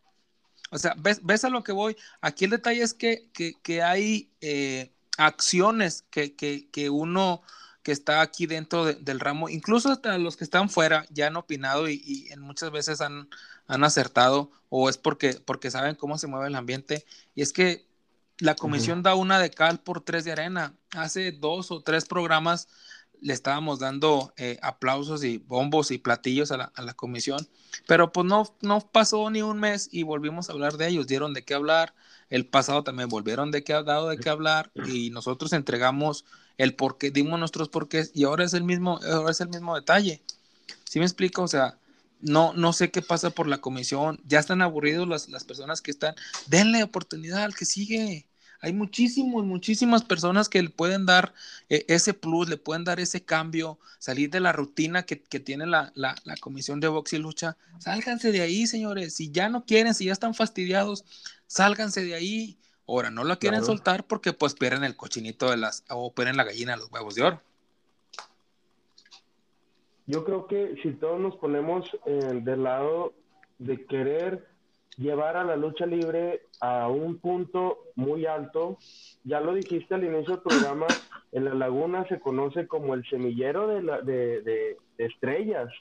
O sea, ¿ves, ves a lo que voy? Aquí el detalle es que, que, hay eh, acciones que, que, uno que está aquí dentro del ramo, incluso hasta los que están fuera ya han opinado y, y muchas veces han, han acertado o es porque, porque saben cómo se mueve el ambiente. Y es que la comisión da una de cal por tres de arena. Hace dos o tres programas le estábamos dando eh, aplausos y bombos y platillos a la, a la, comisión, pero pues no, no pasó ni un mes y volvimos a hablar de ellos, dieron de qué hablar, el pasado también volvieron de qué ha dado de qué hablar y nosotros entregamos el porqué, dimos nuestros porqués y ahora es el mismo, ahora es el mismo detalle. ¿Sí me explico? O sea, no, no sé qué pasa por la comisión, ya están aburridos las, las personas que están, denle oportunidad al que sigue. Hay muchísimos, muchísimas personas que le pueden dar eh, ese plus, le pueden dar ese cambio, salir de la rutina que, tiene la, la, comisión de box y lucha. Sálganse de ahí, señores. Si ya no quieren, si ya están fastidiados, sálganse de ahí. Ahora, no la quieren soltar porque pues pierden el cochinito de las, o pierden la gallina de los huevos de oro. Yo creo que si todos nos ponemos eh, del lado de querer llevar a la lucha libre a un punto muy alto, ya lo dijiste al inicio del programa, en la laguna se conoce como el semillero de, la, de, de estrellas.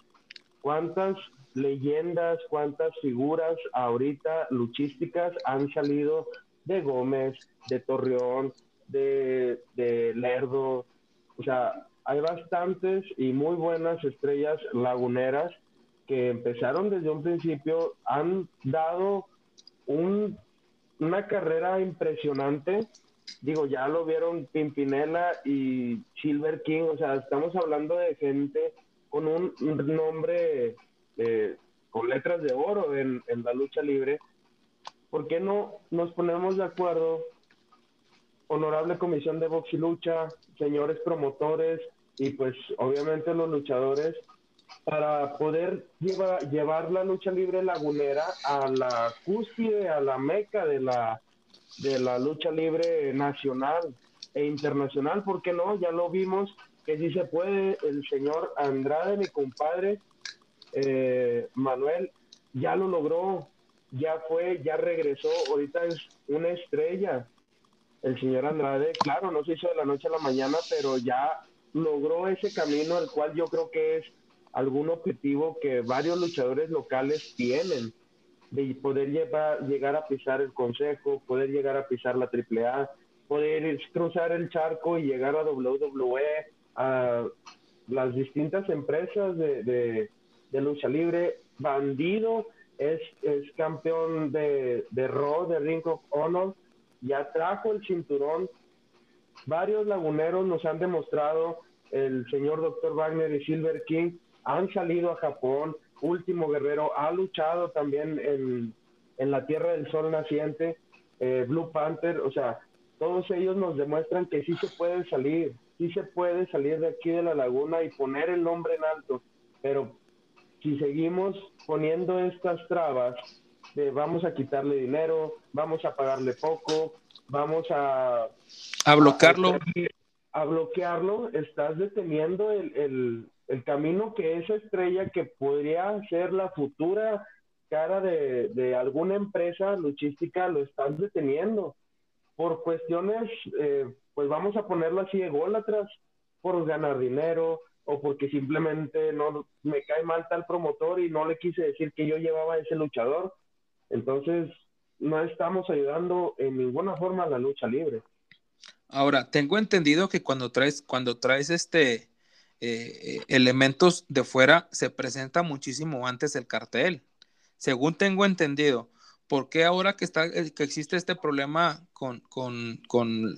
¿Cuántas leyendas, cuántas figuras ahorita luchísticas han salido de Gómez, de Torreón, de, de Lerdo? O sea, hay bastantes y muy buenas estrellas laguneras que empezaron desde un principio, han dado un, una carrera impresionante. Digo, ya lo vieron Pimpinela y Silver King, o sea, estamos hablando de gente con un, nombre eh, con letras de oro en, en la lucha libre. ¿Por qué no nos ponemos de acuerdo honorable comisión de box y lucha, señores promotores y pues obviamente los luchadores para poder llevar la lucha libre lagunera a la cúspide, a la meca de la, de la lucha libre nacional e internacional, ¿por qué no? Ya lo vimos que sí se puede, el señor Andrade, mi compadre, eh, Manuel, ya lo logró, ya fue, ya regresó, ahorita es una estrella el señor Andrade, claro, no se hizo de la noche a la mañana, pero ya logró ese camino, el cual yo creo que es algún objetivo que varios luchadores locales tienen, de poder llevar, llegar a pisar el consejo, poder llegar a pisar la AAA, poder cruzar el charco y llegar a WWE, a las distintas empresas de, de, lucha libre. Bandido es, es campeón de, de Raw, de Ring of Honor, ya trajo el cinturón. Varios laguneros nos han demostrado, el señor Dr. Wagner y Silver King han salido a Japón. Último Guerrero ha luchado también en, en la Tierra del Sol Naciente. Eh, Blue Panther, o sea, todos ellos nos demuestran que sí se puede salir, sí se puede salir de aquí de la laguna y poner el nombre en alto, pero si seguimos poniendo estas trabas de vamos a quitarle dinero, vamos a pagarle poco, vamos a... A bloquearlo. A, bloquearlo, estás deteniendo el, el, el, camino que esa estrella que podría ser la futura cara de, de alguna empresa luchística lo estás deteniendo por cuestiones, eh, pues vamos a ponerlo así, ególatras, por ganar dinero o porque simplemente no me cae mal tal promotor y no le quise decir que yo llevaba a ese luchador. Entonces, no estamos ayudando en ninguna forma a la lucha libre. Ahora, tengo entendido que cuando traes, cuando traes este eh, elementos de fuera, se presenta muchísimo antes el cartel. Según tengo entendido, ¿por qué ahora que, está, eh, que existe este problema con,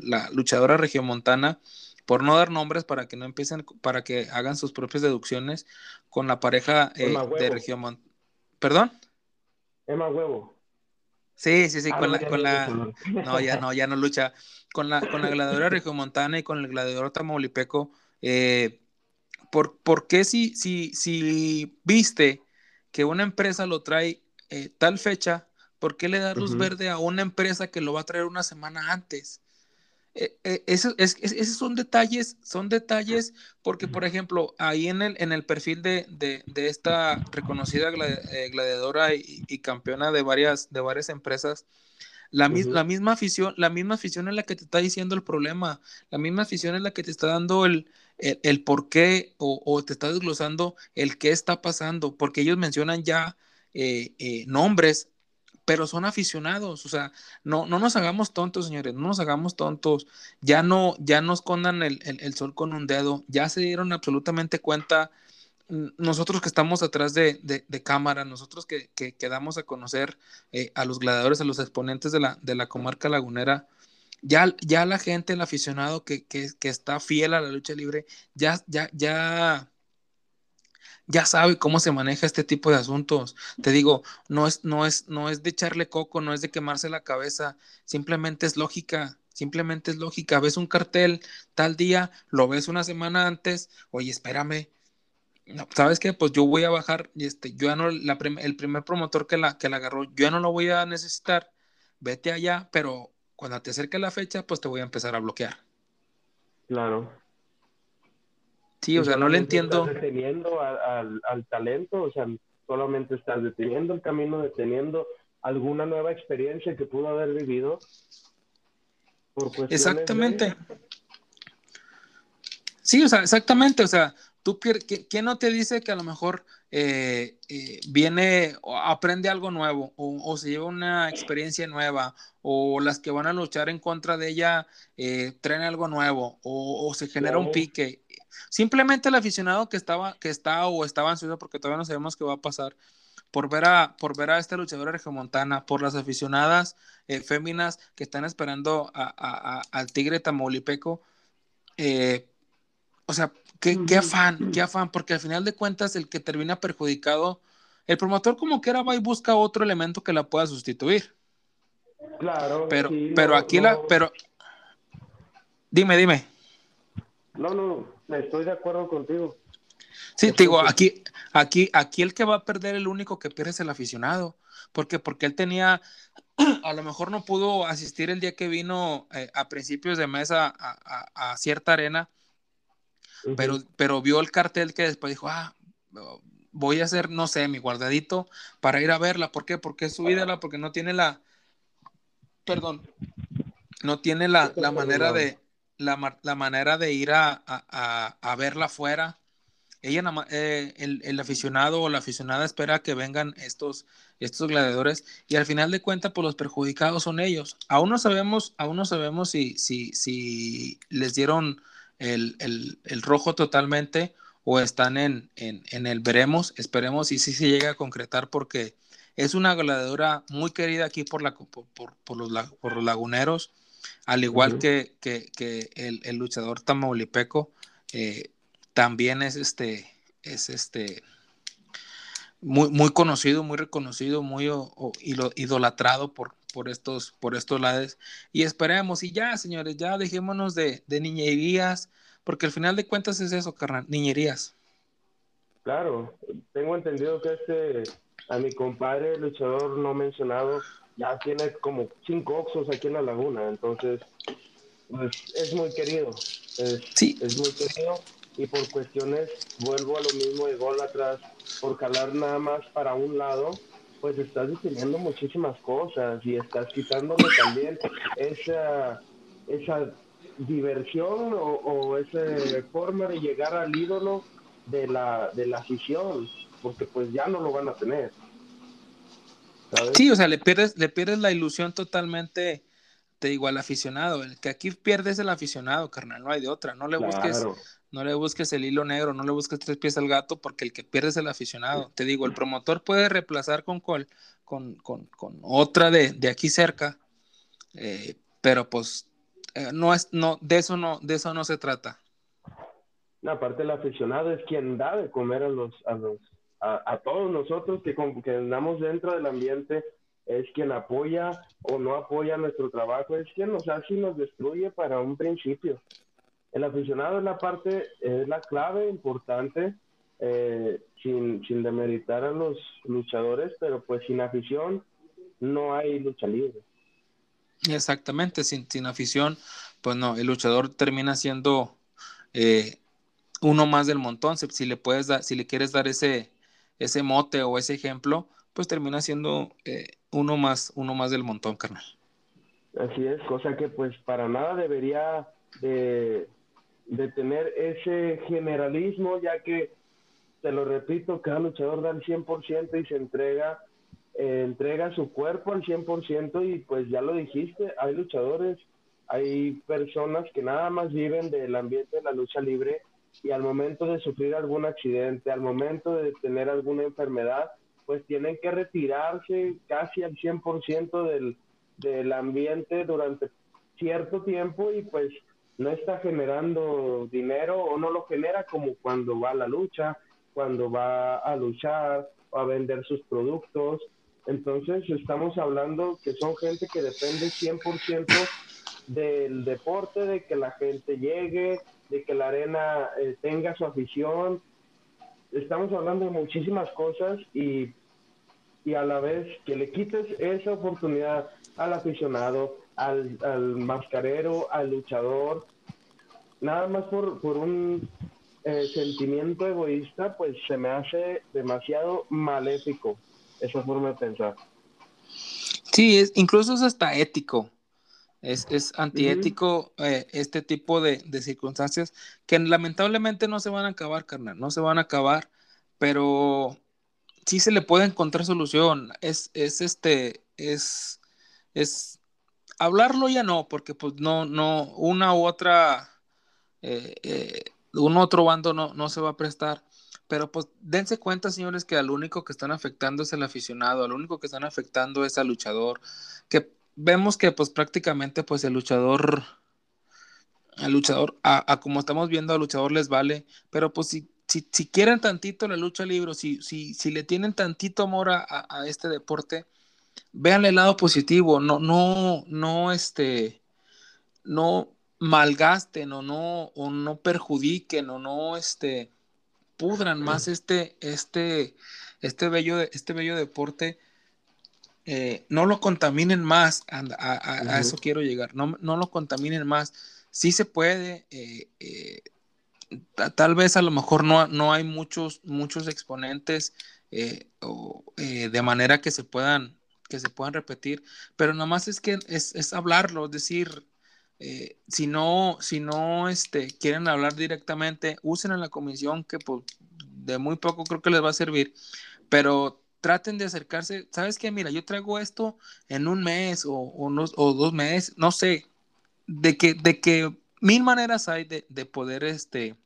la luchadora regiomontana, por no dar nombres para que no empiecen, para que hagan sus propias deducciones con la pareja eh, de regiomontana? ¿Perdón? Emma Huevo. Sí, sí, sí, ah, con, la, con la, no, ya no, ya no lucha, con la, con la gladiadora regiomontana y con el gladiador tamaulipeco, eh, ¿por, ¿por, qué si, si, si viste que una empresa lo trae tal fecha, ¿Por qué le da luz verde a una empresa que lo va a traer una semana antes? Eh, eh, esos, son detalles, son detalles, porque por ejemplo, ahí en el, en el perfil de, esta reconocida eh, gladiadora y, campeona de varias, de varias empresas, la, la, misma afición, la misma afición es la que te está diciendo el problema, la misma afición es la que te está dando el, el, por qué o, te está desglosando el qué está pasando, porque ellos mencionan ya nombres pero son aficionados, o sea, no, no nos hagamos tontos, señores, no nos hagamos tontos, ya no, ya no escondan el, sol con un dedo, ya se dieron absolutamente cuenta, nosotros que estamos atrás de, cámara, nosotros que, que, damos a conocer eh, a los gladiadores, a los exponentes de la, de la comarca lagunera, ya, ya la gente, el aficionado que, que, que está fiel a la lucha libre, ya, ya, ya, ya sabe cómo se maneja este tipo de asuntos. Te digo, no es, no es, no es de echarle coco, no es de quemarse la cabeza, simplemente es lógica, simplemente es lógica. Ves un cartel tal día, lo ves una semana antes, oye, espérame. ¿Sabes qué? Pues yo voy a bajar, y este, yo ya no, la el primer promotor que la, que la agarró, yo ya no lo voy a necesitar, vete allá, pero cuando te acerque la fecha, pues te voy a empezar a bloquear. Claro. Sí, o sea, no le entiendo. Estás deteniendo al, talento, o sea, solamente estás deteniendo el camino, deteniendo alguna nueva experiencia que pudo haber vivido. exactamente. Sí, o sea, exactamente, o sea, tú, ¿quién no te dice que a lo mejor eh, eh, viene o aprende algo nuevo o, se lleva una experiencia nueva o las que van a luchar en contra de ella eh, traen algo nuevo o, se genera un pique Simplemente el aficionado que estaba, que está o estaba ansioso porque todavía no sabemos qué va a pasar, por ver a, por ver a esta luchadora regiomontana, por las aficionadas eh, féminas que están esperando al Tigre Tamaulipeco. O sea, qué, qué, afán, qué afán, porque al final de cuentas el que termina perjudicado, el promotor como quiera va y busca otro elemento que la pueda sustituir. Claro. Pero, pero aquí la, pero, dime, dime. No, no, estoy de acuerdo contigo. Sí, te digo, aquí, aquí, aquí el que va a perder, el único que pierde es el aficionado. ¿Por qué? Porque él tenía, a lo mejor no pudo asistir el día que vino eh, a principios de mes a, a, cierta arena, pero, pero vio el cartel que después dijo, ah, voy a hacer, no sé, mi guardadito para ir a verla. ¿Por qué? Porque es subídala, porque no tiene la, perdón, no tiene la, manera de la, manera de ir a, a, verla afuera. Ella eh, el, aficionado o la aficionada espera que vengan estos, estos gladiadores y al final de cuentas pues los perjudicados son ellos. Aún no sabemos, aún no sabemos si, si, si les dieron el, el, rojo totalmente o están en, en, en, el veremos, esperemos y si se llega a concretar porque es una gladiadora muy querida aquí por, la, por, por, los, por los laguneros al igual que, el, luchador tamaulipeco, eh, también es este, es este, muy, muy conocido, muy reconocido, muy idolatrado por, por estos, por estos lados. Y esperemos, y ya, señores, ya dejémonos de, de niñerías, porque al final de cuentas es eso, carnal, niñerías. Claro, tengo entendido que este, a mi compadre, luchador no mencionado, ya tiene como cinco oxos aquí en la laguna, entonces pues, es muy querido. Es, sí. es muy querido y por cuestiones, vuelvo a lo mismo de gol atrás, por calar nada más para un lado, pues estás definiendo muchísimas cosas y estás quitándole también esa, esa diversión o, o esa forma de llegar al ídolo de la, de la afición, porque pues ya no lo van a tener. Sí, o sea, le pierdes, le pierdes la ilusión totalmente, te digo, al aficionado. El que aquí pierdes el aficionado, carnal, no hay de otra. No le busques, no le busques el hilo negro, no le busques tres pies al gato, porque el que pierde es el aficionado. Te digo, el promotor puede reemplazar con, con, con, con otra de, de, aquí cerca, eh, pero pues eh, no es, no, de eso no, de eso no se trata. aparte el aficionado es quien da de comer a los, a los a, todos nosotros que, que andamos dentro del ambiente, es quien apoya o no apoya nuestro trabajo, es quien nos hace y nos destruye para un principio. El aficionado es la parte, es la clave importante, eh, sin, sin demeritar a los luchadores, pero pues sin afición no hay lucha libre. Exactamente, sin, sin afición, pues no, el luchador termina siendo eh, uno más del montón. Si le puedes dar, si le quieres dar ese, ese mote o ese ejemplo, pues termina siendo eh, uno más, uno más del montón, carnal. Así es, cosa que pues para nada debería de, tener ese generalismo, ya que, te lo repito, cada luchador da el 100% y se entrega, eh, entrega su cuerpo al 100% y pues ya lo dijiste, hay luchadores, hay personas que nada más viven del ambiente de la lucha libre y al momento de sufrir algún accidente, al momento de tener alguna enfermedad, pues tienen que retirarse casi al 100% del, del ambiente durante cierto tiempo y pues no está generando dinero o no lo genera como cuando va a la lucha, cuando va a luchar o a vender sus productos. Entonces estamos hablando que son gente que depende 100% del deporte, de que la gente llegue, de que la arena eh, tenga su afición. Estamos hablando de muchísimas cosas y, y, a la vez que le quites esa oportunidad al aficionado, al, al mascarero, al luchador, nada más por, por un eh, sentimiento egoísta, pues se me hace demasiado maléfico esa forma de pensar. Sí, es, incluso es hasta ético. Es, antiético eh, este tipo de, circunstancias que lamentablemente no se van a acabar, carnal, no se van a acabar, pero sí se le puede encontrar solución. Es, es este, es, es hablarlo ya no, porque pues no, no, una u otra, eh, eh, un otro bando no, no se va a prestar. Pero pues dense cuenta, señores, que al único que están afectando es el aficionado, al único que están afectando es al luchador, que vemos que pues prácticamente pues el luchador, el luchador, a, como estamos viendo al luchador les vale, pero pues si, si, quieren tantito la lucha libre, si, si, si le tienen tantito amor a, este deporte, vean el lado positivo, no, no, no, este, no malgasten o no, o no perjudiquen o no, este, pudran más este, este, este bello, este bello deporte eh, no lo contaminen más, a, eso quiero llegar, no, no, lo contaminen más. Sí se puede, eh, eh, tal vez a lo mejor no, no hay muchos, muchos exponentes de manera que se puedan que se puedan repetir, pero nada más es que es, es hablarlo, es decir, eh, si no, si no este, quieren hablar directamente, usen a la comisión que pues, de muy poco creo que les va a servir, pero traten de acercarse, ¿sabes qué? Mira, yo traigo esto en un mes o, o dos meses, no sé, de que, de que mil maneras hay de, de poder este,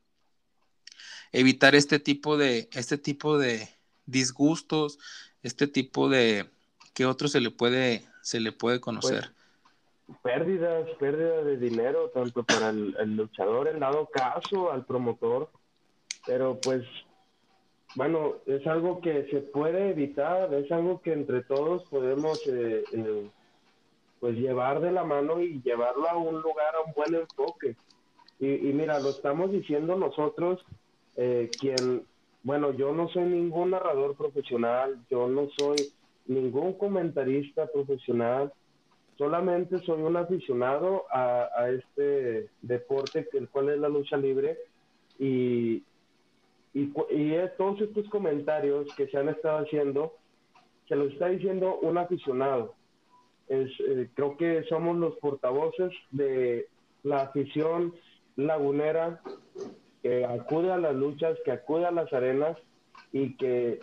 evitar este tipo de, este tipo de disgustos, este tipo de que otro se le puede, se le puede conocer. Pues, pérdidas, pérdida de dinero, tanto para el, luchador en dado caso, al promotor, pero pues bueno, es algo que se puede evitar, es algo que entre todos podemos eh, eh, pues llevar de la mano y llevarlo a un lugar, a un buen enfoque. Y, y mira, lo estamos diciendo nosotros eh, quien, bueno, yo no soy ningún narrador profesional, yo no soy ningún comentarista profesional, solamente soy un aficionado a, este deporte, el cual es la lucha libre, y, y, todos estos comentarios que se han estado haciendo, se los está diciendo un aficionado. Es, eh, creo que somos los portavoces de la afición lagunera que acude a las luchas, que acude a las arenas y que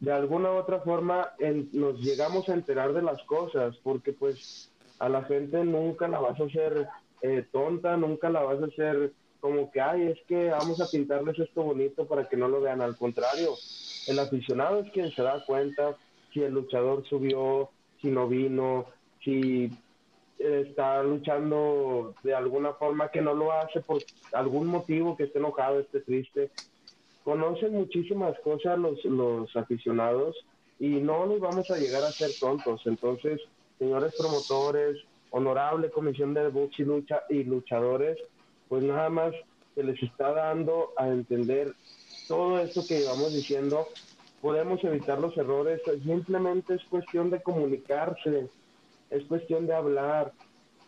de alguna u otra forma nos llegamos a enterar de las cosas, porque pues a la gente nunca la vas a hacer eh, tonta, nunca la vas a hacer como que, ay, es que vamos a pintarles esto bonito para que no lo vean. Al contrario, el aficionado es quien se da cuenta si el luchador subió, si no vino, si está luchando de alguna forma que no lo hace por algún motivo, que esté enojado, esté triste. Conocen muchísimas cosas los, los aficionados y no nos vamos a llegar a ser tontos. Entonces, señores promotores, honorable comisión de box y lucha y luchadores, pues nada más se les está dando a entender todo esto que llevamos diciendo. Podemos evitar los errores, simplemente es cuestión de comunicarse, es cuestión de hablar.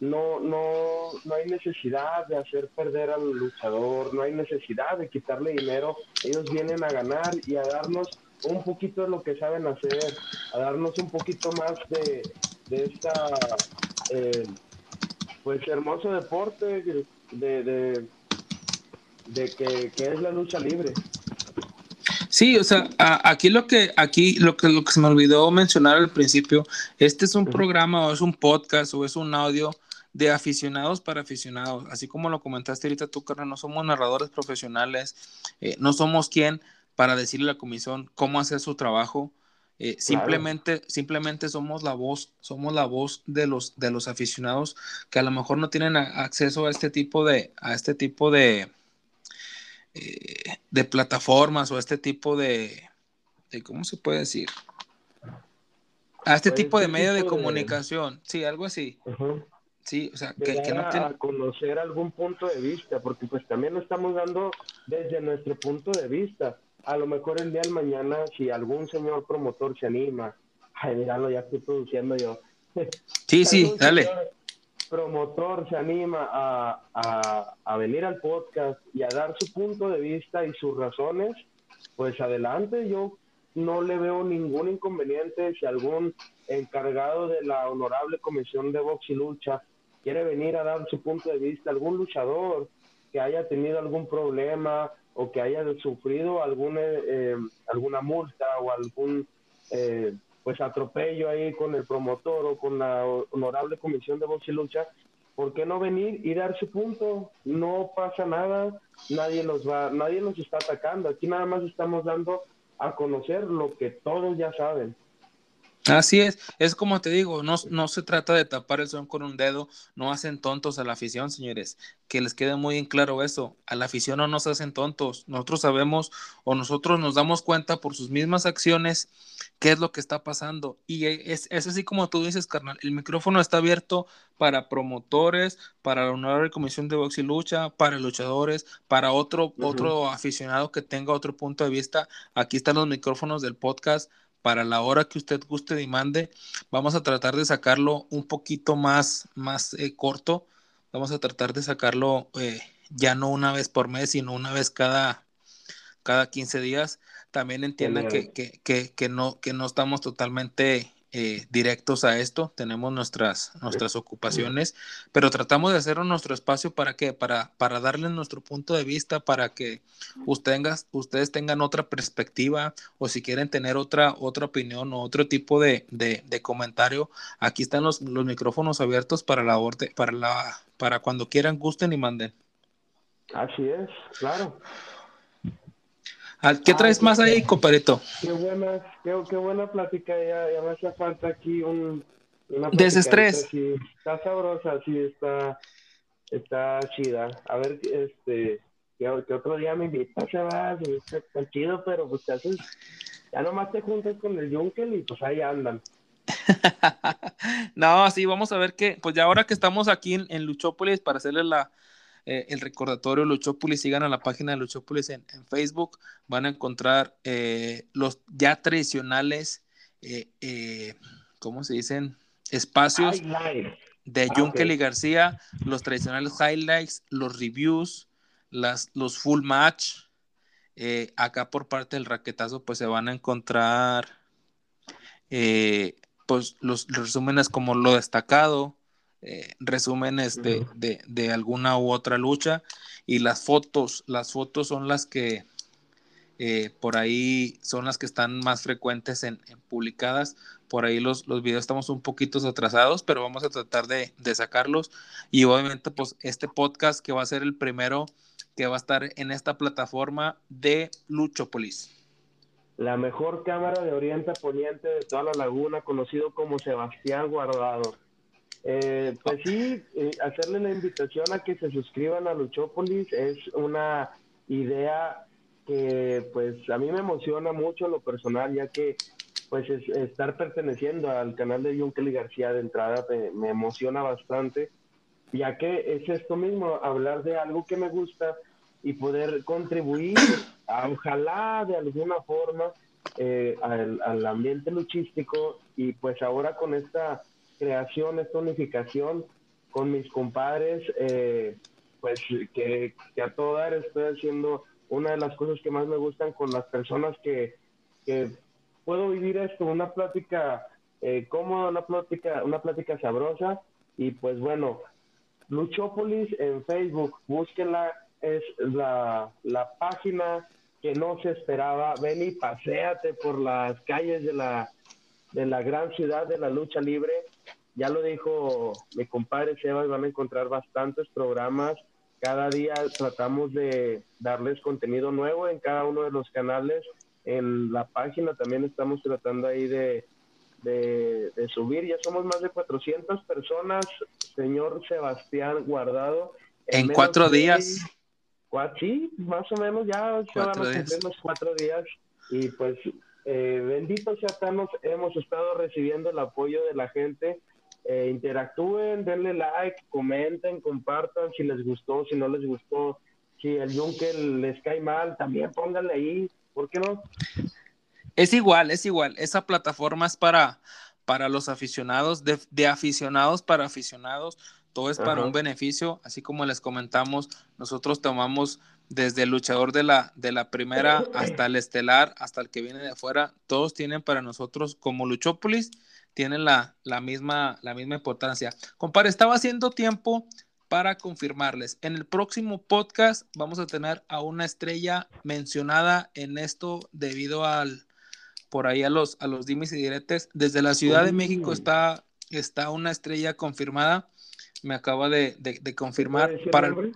No, no, no hay necesidad de hacer perder al luchador, no hay necesidad de quitarle dinero. Ellos vienen a ganar y a darnos un poquito de lo que saben hacer, a darnos un poquito más de, de esta, eh, pues, hermoso deporte de, de, de que, que es la lucha libre. Sí, o sea, aquí lo que aquí lo que lo que se me olvidó mencionar al principio, este es un programa o es un podcast o es un audio de aficionados para aficionados, así como lo comentaste ahorita tú, Carlos, no somos narradores profesionales, eh, no somos quien para decirle a la comisión cómo hacer su trabajo, eh, simplemente, simplemente somos la voz, somos la voz de los de los aficionados que a lo mejor no tienen acceso a este tipo de a este tipo de eh, de plataformas o este tipo de, ¿cómo se puede decir? A este tipo de medio de comunicación, sí, algo así. Sí, o sea, que, no tiene... conocer algún punto de vista, porque pues también lo estamos dando desde nuestro punto de vista. A lo mejor el día de mañana, si algún señor promotor se anima, ay, míralo, ya estoy produciendo yo. Sí, sí, dale promotor se anima a, a, venir al podcast y a dar su punto de vista y sus razones, pues adelante, yo no le veo ningún inconveniente si algún encargado de la honorable comisión de box y lucha quiere venir a dar su punto de vista, algún luchador que haya tenido algún problema o que haya sufrido alguna, eh, alguna multa o algún eh, pues atropello ahí con el promotor o con la honorable comisión de voz y lucha, ¿por qué no venir y dar su punto? No pasa nada, nadie nos va, nadie nos está atacando, aquí nada más estamos dando a conocer lo que todos ya saben. Así es, es como te digo, no, no se trata de tapar el sol con un dedo, no hacen tontos a la afición, señores, que les quede muy en claro eso, a la afición no nos hacen tontos, nosotros sabemos o nosotros nos damos cuenta por sus mismas acciones qué es lo que está pasando y es, es así como tú dices, carnal, el micrófono está abierto para promotores, para la honorable comisión de box y lucha, para luchadores, para otro, otro aficionado que tenga otro punto de vista, aquí están los micrófonos del podcast para la hora que usted guste y mande. Vamos a tratar de sacarlo un poquito más, más eh, corto. Vamos a tratar de sacarlo eh, ya no una vez por mes, sino una vez cada, cada 15 días. También entiendan que, que, que, que, no, que no estamos totalmente eh, directos a esto, tenemos nuestras, nuestras ocupaciones, pero tratamos de hacer nuestro espacio para que, para, para darles nuestro punto de vista, para que ustedes, ustedes tengan otra perspectiva o si quieren tener otra, otra opinión o otro tipo de, de, comentario, aquí están los, los, micrófonos abiertos para la para la, para cuando quieran, gusten y manden. Así es, claro. ¿Qué traes más ahí, compadrito? Qué buena, qué, buena plática, ya, ya, me hace falta aquí un... Desestrés. Sí, está sabrosa, sí, está, está chida. A ver, este, que, otro día me invitas, se va, está, chido, pero pues te haces, ya nomás te juntas con el Junkel y pues ahí andan. no, sí, vamos a ver que, pues ya ahora que estamos aquí en, en Luchópolis para hacerle la, eh, el recordatorio Luchópolis, sigan a la página de Luchópolis en, en Facebook, van a encontrar eh, los ya tradicionales, eh, ¿cómo se dicen? Espacios de ah, Junkel y García, los tradicionales highlights, los reviews, las, los full match. acá por parte del raquetazo, pues se van a encontrar pues los resúmenes como lo destacado, eh, resúmenes de, de, alguna u otra lucha y las fotos, las fotos son las que eh, por ahí son las que están más frecuentes en, publicadas. Por ahí los, los, videos estamos un poquito atrasados, pero vamos a tratar de, de, sacarlos. Y obviamente, pues este podcast que va a ser el primero que va a estar en esta plataforma de Luchopolis. La mejor cámara de Oriente Poniente de toda la laguna, conocido como Sebastián Guardado. Eh, pues sí, eh, hacerle la invitación a que se suscriban a Luchópolis es una idea que pues a mí me emociona mucho lo personal, ya que pues estar perteneciendo al canal de Junkel García de entrada me, emociona bastante, ya que es esto mismo, hablar de algo que me gusta y poder contribuir, ojalá de alguna forma, eh, al, al ambiente luchístico y pues ahora con esta creación, esta unificación con mis compadres, eh, pues que, a todo dar estoy haciendo una de las cosas que más me gustan con las personas que, puedo vivir esto, una plática eh, cómoda, una plática, una plática sabrosa. Y pues bueno, Luchópolis en Facebook, búsquenla, es la, la página que no se esperaba, ven y paséate por las calles de la, de la gran ciudad de la lucha libre. Ya lo dijo mi compadre Sebas, van a encontrar bastantes programas. Cada día tratamos de darles contenido nuevo en cada uno de los canales. En la página también estamos tratando ahí de, de, subir. Ya somos más de 400 personas, señor Sebastián Guardado. En, cuatro días. sí, más o menos ya se van a cumplir los cuatro días. Y pues eh, bendito sea Thanos, hemos estado recibiendo el apoyo de la gente. Eh, interactúen, denle like, comenten, compartan si les gustó, si no les gustó, si el Junkel les cae mal, también pónganle ahí, ¿por qué no? Es igual, es igual. Esa plataforma es para, para los aficionados, de, aficionados para aficionados. Todo es para un beneficio, así como les comentamos, nosotros tomamos desde el luchador de la, de la primera hasta el estelar, hasta el que viene de afuera, todos tienen para nosotros como Luchópolis, tienen la, la, misma, la misma importancia. Compadre, estaba haciendo tiempo para confirmarles. En el próximo podcast vamos a tener a una estrella mencionada en esto debido al, por ahí a los, a los dimes y diretes. Desde la Ciudad de México está, está una estrella confirmada. Me acaba de, de, confirmar para el,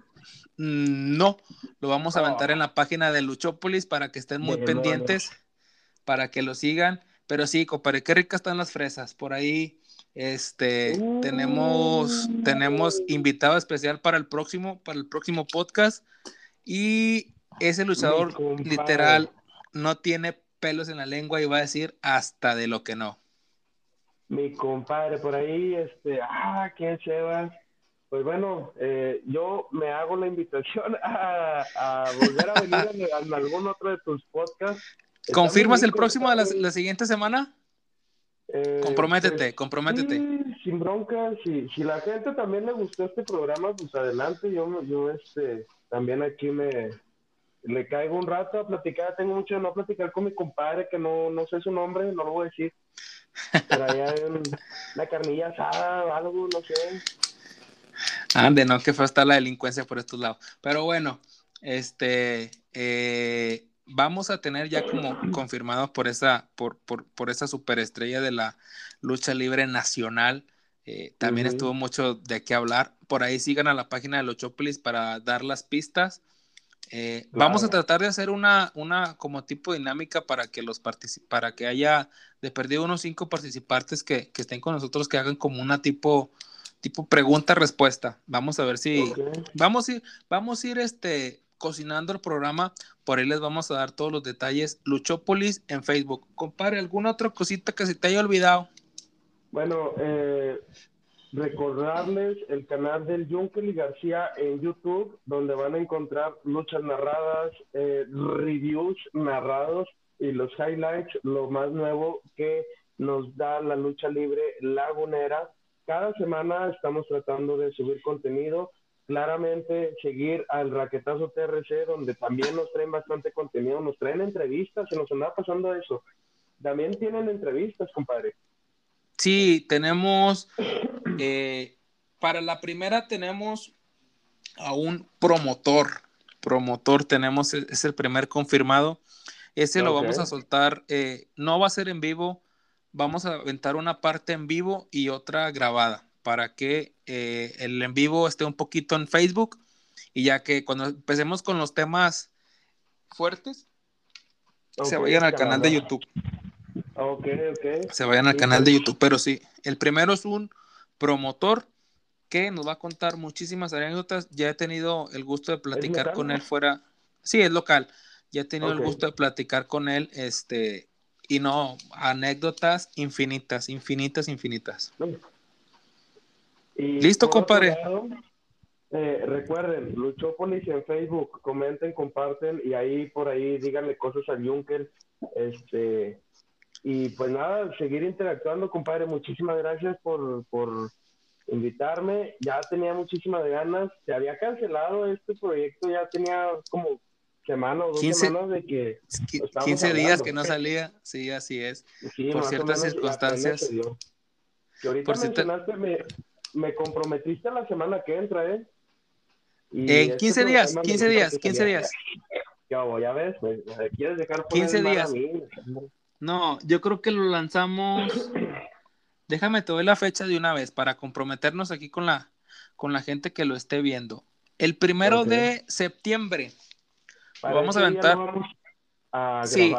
no, lo vamos a aventar en la página de Luchópolis para que estén muy pendientes, para que lo sigan. Pero sí, compadre, qué ricas están las fresas. Por ahí, este, tenemos, tenemos uh. invitado especial para el próximo, para el próximo podcast. Y ese luchador literal no tiene pelos en la lengua y va a decir hasta de lo que no. Mi compadre, por ahí, este, ah, qué chévere pues bueno, eh, yo me hago la invitación a, volver a venir en, algún otro de tus podcasts. ¿Confirmas el próximo de la, siguiente semana? Eh, comprométete, pues, comprométete. sin bronca, si, si la gente también le gustó este programa, pues adelante, yo, yo este, también aquí me le caigo un rato a platicar, tengo mucho de no platicar con mi compadre, que no, no sé su nombre, no lo voy a decir. Traía una carnilla asada o algo, no sé. Ande, no, que fue hasta la delincuencia por estos lados. Pero bueno, este, eh, vamos a tener ya como confirmado por esa, por, por, por esa superestrella de la lucha libre nacional. Eh, también estuvo mucho de qué hablar. Por ahí sigan a la página de Lochopolis para dar las pistas. Eh, vamos a tratar de hacer una, una como tipo dinámica para que los para que haya de perdido unos cinco participantes que, que, estén con nosotros, que hagan como una tipo, tipo pregunta-respuesta. Vamos a ver si vamos a ir, vamos a ir este cocinando el programa. Por ahí les vamos a dar todos los detalles. Luchópolis en Facebook. Compare, ¿alguna otra cosita que se te haya olvidado? Bueno, eh, recordarles el canal del Junkel y García en YouTube, donde van a encontrar luchas narradas, eh, reviews narrados y los highlights, lo más nuevo que nos da la lucha libre lagunera. Cada semana estamos tratando de subir contenido. Claramente seguir al Raquetazo TRC, donde también nos traen bastante contenido, nos traen entrevistas, se nos anda pasando eso. También tienen entrevistas, compadre. Sí, tenemos, eh, para la primera tenemos a un promotor, promotor tenemos, e, es el primer confirmado, ese lo vamos a soltar, eh, no va a ser en vivo, vamos a aventar una parte en vivo y otra grabada para que eh, el en vivo esté un poquito en Facebook y ya que cuando empecemos con los temas fuertes, se vayan al canal de YouTube. Ok, ok. Se vayan al canal de YouTube, pero sí, el primero es un promotor que nos va a contar muchísimas anécdotas. Ya he tenido el gusto de platicar con él fuera. Sí, es local. Ya he tenido el gusto de platicar con él, este, y no, anécdotas infinitas, infinitas, infinitas. Listo, compadre. eh, recuerden, Luchópolis en Facebook, comenten, comparten y ahí por ahí díganle cosas al Junker. Este, y pues nada, seguir interactuando, compadre. Muchísimas gracias por, por invitarme. Ya tenía muchísimas ganas. Se había cancelado este proyecto, ya tenía como semana o dos semanas de que... 15 días que no salía, sí, así es. por ciertas circunstancias. Que ahorita por mencionaste, me, me comprometiste la semana que entra, ¿eh? en 15 este días, 15 días, 15 días. Ya ves, pues, ¿quieres dejar 15 días. No, yo creo que lo lanzamos. Déjame te doy la fecha de una vez para comprometernos aquí con la, con la gente que lo esté viendo. El primero de septiembre. Vamos a aventar. sí,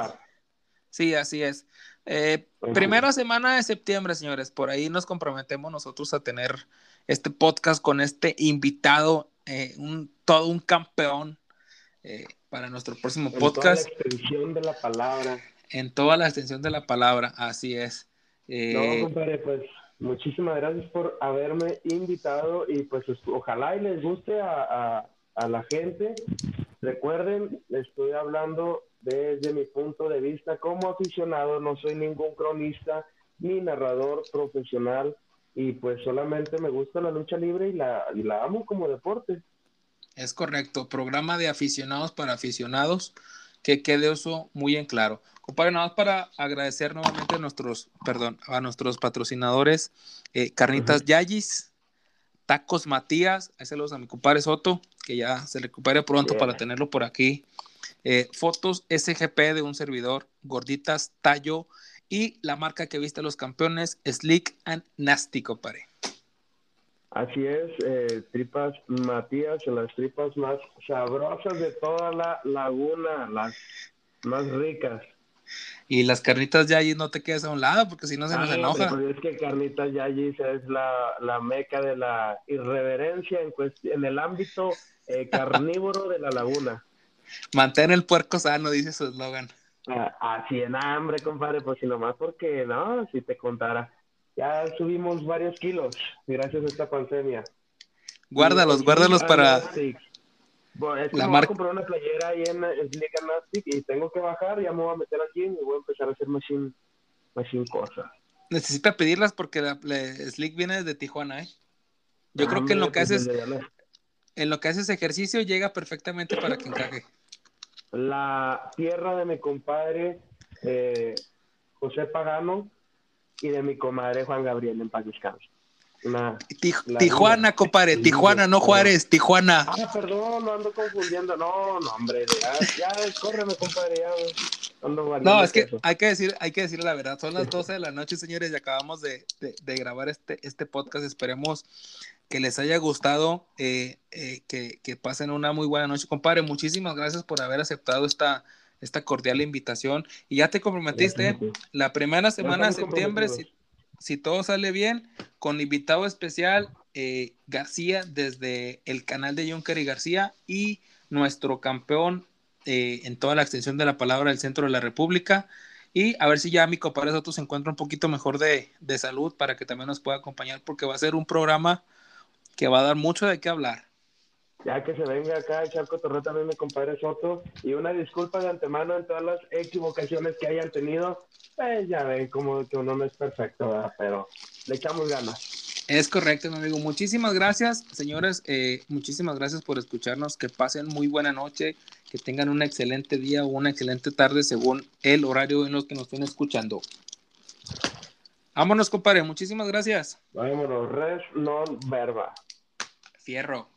sí, así es. Eh, primera semana de septiembre, señores. Por ahí nos comprometemos nosotros a tener este podcast con este invitado, eh, un, todo un campeón eh, para nuestro próximo podcast. la de la palabra en toda la extensión de la palabra, así es. Eh, no, compadre, pues muchísimas gracias por haberme invitado y pues ojalá y les guste a, a, la gente. Recuerden, estoy hablando desde mi punto de vista como aficionado, no soy ningún cronista ni narrador profesional y pues solamente me gusta la lucha libre y la, y la amo como deporte. Es correcto, programa de aficionados para aficionados, que quede eso muy en claro. Compadre, nada más para agradecer nuevamente a nuestros, perdón, a nuestros patrocinadores, eh, Carnitas Yayis, Tacos Matías, ahí saludos a mi compadre Soto, que ya se recupere pronto para tenerlo por aquí. Eh, fotos SGP de un servidor, Gorditas Tallo y la marca que viste a los campeones, Slick and Nasty, compadre. Así es, eh, tripas Matías, las tripas más sabrosas de toda la laguna, las más ricas. Y las carnitas Yayis no te quedes a un lado porque si no se nos ah, enoja. Pues es que carnitas Yayis es la, la meca de la irreverencia en, en el ámbito eh, carnívoro de la laguna. Mantén el puerco sano, dice su eslogan. Ah, así en hambre, compadre, pues si nomás porque, no, si te contara. Ya subimos varios kilos gracias a esta pandemia. Guárdalos, guárdalos para... Bueno, es que la me voy a comprar una playera ahí en, en Nastic y tengo que bajar, ya me voy a meter aquí y voy a empezar a hacer machine, machine cosas. Necesita pedirlas porque la, Slick viene desde Tijuana, ¿eh? Yo creo que en lo que pues haces en lo que haces ejercicio llega perfectamente para que encaje. La tierra de mi compadre eh, José Pagano y de mi comadre Juan Gabriel en paz descanse. Tijuana, compadre, Tijuana, no Juárez, Tijuana. Ah, perdón, no ando confundiendo. No, no, hombre, ya, ya córreme, compadre, ya. no, es que hay que decir, hay que decir la verdad. Son las 12 de la noche, señores, y acabamos de, de, grabar este, este podcast. Esperemos que les haya gustado, eh, eh, que, que, pasen una muy buena noche. Compadre, muchísimas gracias por haber aceptado esta, esta cordial invitación. Y ya te comprometiste, la primera semana de septiembre, si, si todo sale bien, con invitado especial eh, García desde el canal de Juncker y García y nuestro campeón eh, en toda la extensión de la palabra del centro de la República. Y a ver si ya mi compadre Soto se encuentra un poquito mejor de, de salud para que también nos pueda acompañar, porque va a ser un programa que va a dar mucho de qué hablar ya que se venga acá a echar cotorreo también mi compadre Soto y una disculpa de antemano en todas las equivocaciones que hayan tenido. Pues ya ven como que uno no es perfecto, pero le echamos ganas. Es correcto, mi amigo. Muchísimas gracias, señores. Eh, muchísimas gracias por escucharnos. Que pasen muy buena noche, que tengan un excelente día o una excelente tarde según el horario en los que nos estén escuchando. Vámonos, compadre. Muchísimas gracias. Vámonos. Res non verba. Fierro.